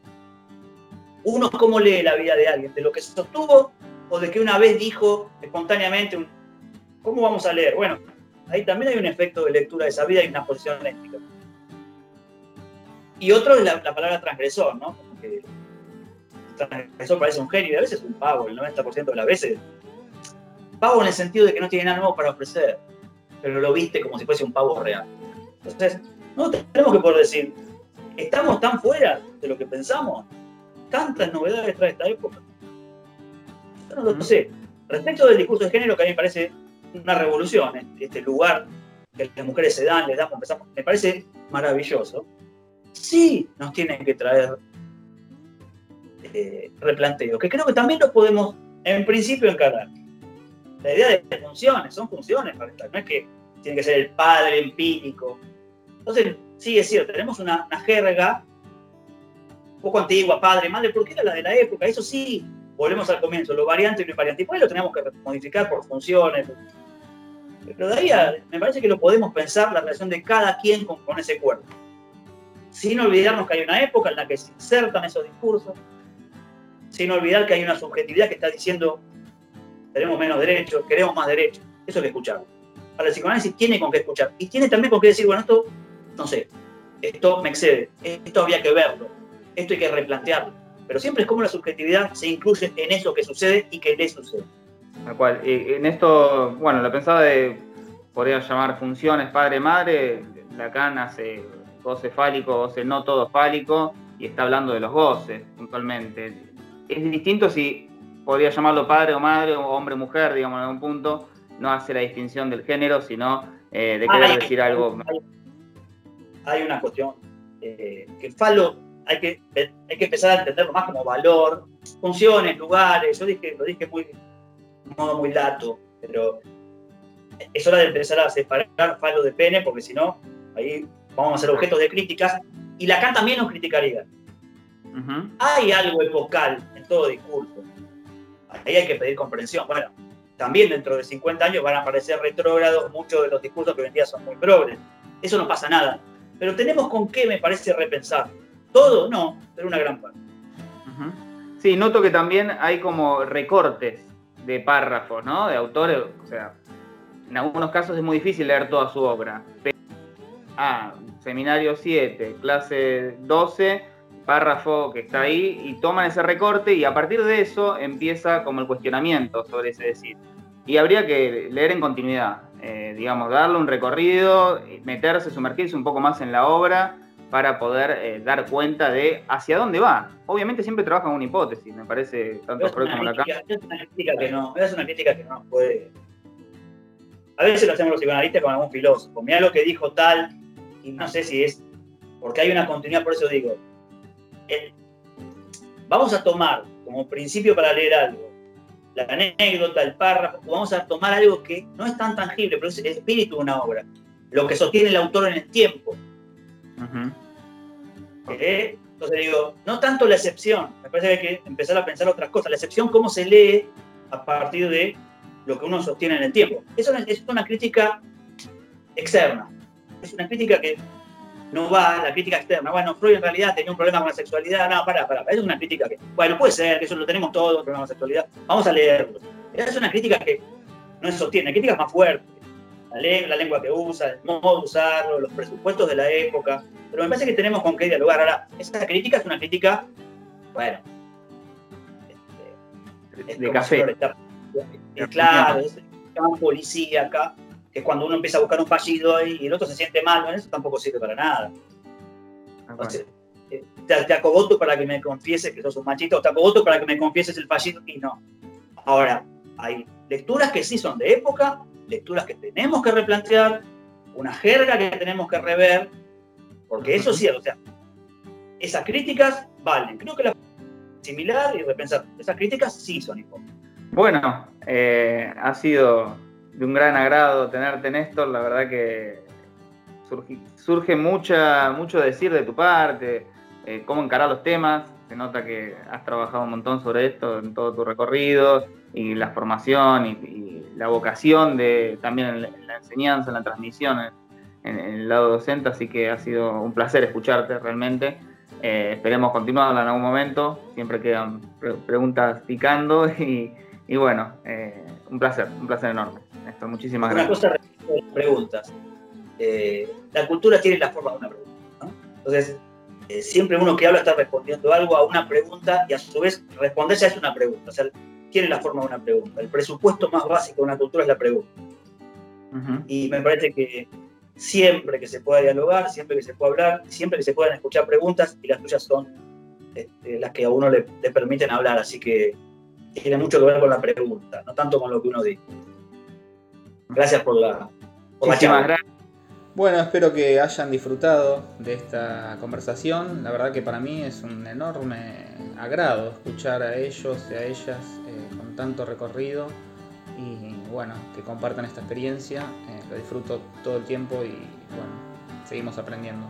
B: Uno cómo lee la vida de alguien, de lo que se sostuvo o de que una vez dijo espontáneamente, ¿cómo vamos a leer? Bueno, ahí también hay un efecto de lectura de esa vida y una posición ética. Y otro es la, palabra transgresor, ¿no? Porque transgresor parece un genio y a veces un pavo, el 90% de las veces. Pavo en el sentido de que no tiene nada nuevo para ofrecer, pero lo viste como si fuese un pavo real. Entonces, no tenemos que poder decir, estamos tan fuera de lo que pensamos, tantas novedades trae esta época. No sé. Respecto del discurso de género, que a mí me parece una revolución, este lugar que las mujeres se dan, les damos, empezamos, me parece maravilloso. Sí nos tienen que traer eh, replanteo, que creo que también lo podemos en principio encarar. La idea de funciones, son funciones para estar, no es que tiene que ser el padre empírico. Entonces, sí, es cierto, tenemos una, jerga un poco antigua, padre, madre, porque era la de la época, eso sí, volvemos al comienzo, lo variante y lo invariante, y por ahí lo tenemos que modificar por funciones. Pero de ahí me parece que lo podemos pensar la relación de cada quien con, con ese cuerpo. Sin olvidarnos que hay una época en la que se insertan esos discursos, sin olvidar que hay una subjetividad que está diciendo tenemos menos derechos, queremos más derechos. Eso hay que escuchar. Para el psicoanálisis tiene con qué escuchar. Y tiene también con qué decir, bueno, esto, no sé, esto me excede, esto había que verlo, esto hay que replantearlo. Pero siempre es como la subjetividad se incluye en eso que sucede y que le sucede.
A: Tal cual. En esto, bueno, lo pensaba de, podría llamar funciones padre-madre, Lacan hace goce fálico, goce no todo fálico, y está hablando de los goces puntualmente. Es distinto si podría llamarlo padre o madre o hombre o mujer, digamos, en algún punto, no hace la distinción del género, sino eh, de querer decir algo.
B: Hay, una cuestión eh, que falo hay que, hay que empezar a entenderlo más como valor, funciones, lugares. Yo dije, lo dije muy, de modo muy lato, pero es hora de empezar a separar falo de pene, porque si no, ahí vamos a ser objetos de críticas. Y Lacan también nos criticaría. Hay algo epocal en todo discurso. Ahí hay que pedir comprensión. Bueno, también dentro de 50 años van a aparecer retrógrados muchos de los discursos que hoy en día son muy progres. Eso no pasa nada. Pero tenemos con qué, me parece, repensar. Todo, no, pero una gran parte.
A: Sí, noto que también hay como recortes de párrafos, ¿no? De autores, o sea, en algunos casos es muy difícil leer toda su obra. Ah, seminario 7, clase 12, párrafo que está ahí y toman ese recorte y a partir de eso empieza como el cuestionamiento sobre ese decir. Y habría que leer en continuidad, eh, digamos, darle un recorrido, meterse, sumergirse un poco más en la obra para poder eh, dar cuenta de hacia dónde va. Obviamente siempre trabaja con una hipótesis, me parece, tanto Freud como
B: Lacan. Es una crítica que no, es una crítica que no puede... A veces lo hacemos los psicoanalistas con algún filósofo. Mira lo que dijo tal, y no sé si es... Porque hay una continuidad, por eso digo, vamos a tomar como principio para leer algo la anécdota, el párrafo, vamos a tomar algo que no es tan tangible, pero es el espíritu de una obra, lo que sostiene el autor en el tiempo. ¿Eh? Entonces digo, no tanto la excepción, me parece que hay que empezar a pensar otras cosas. La excepción, cómo se lee a partir de lo que uno sostiene en el tiempo. Eso es una crítica externa. Es una crítica que no va la crítica externa. Bueno, Freud en realidad tenía un problema con la sexualidad. No, para, para. Es una crítica que, bueno, puede ser que eso lo tenemos todos, problema con la sexualidad. Vamos a leerlo. Es una crítica que no se sostiene. La crítica es más fuerte. La, lengua, la lengua que usa, el modo de usarlo, los presupuestos de la época. Pero me parece que tenemos con qué dialogar. Ahora, esa crítica es una crítica, bueno,
A: este, de café.
B: claro, es policíaca es cuando uno empieza a buscar un fallido y el otro se siente mal, eso tampoco sirve para nada. Ah, eh, te, acogoto para que me confieses que sos un machito, o te acogoto para que me confieses el fallido y no. Ahora, hay lecturas que sí son de época, lecturas que tenemos que replantear, una jerga que tenemos que rever, porque eso sí, o sea, esas críticas valen. Creo que la similar y repensar, esas críticas sí son importantes.
A: Bueno, eh, ha sido de un gran agrado tenerte, Néstor. La verdad que surge, mucha, mucho decir de tu parte, eh, cómo encarar los temas. Se nota que has trabajado un montón sobre esto en todo tu recorrido y la formación y, la vocación de también en la, enseñanza, en la transmisión, en, el lado docente, así que ha sido un placer escucharte realmente. Eh, esperemos continuarla en algún momento, siempre quedan preguntas picando y, bueno, eh, un placer, un placer enorme. Esto, muchísimas gracias.
B: Una cosa respecto a las preguntas. Eh, la cultura tiene la forma de una pregunta. ¿no? Entonces, siempre uno que habla está respondiendo algo a una pregunta y a su vez responderse a una pregunta. O sea, tiene la forma de una pregunta. El presupuesto más básico de una cultura es la pregunta. Y me parece que siempre que se pueda dialogar, siempre que se pueda hablar, siempre que se puedan escuchar preguntas, y las tuyas son este, las que a uno le, permiten hablar, así que tiene mucho que ver con la pregunta, no tanto con lo que uno dice. Gracias por la, por
A: Gracias. Bueno, espero que hayan disfrutado de esta conversación. La verdad que para mí es un enorme agrado escuchar a ellos y a ellas eh, con tanto recorrido y bueno, que compartan esta experiencia. Eh, lo disfruto todo el tiempo y bueno, seguimos aprendiendo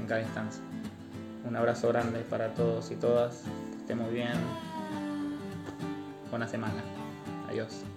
A: en cada instancia. Un abrazo grande para todos y todas. Que estén muy bien. Buena semana. Adiós.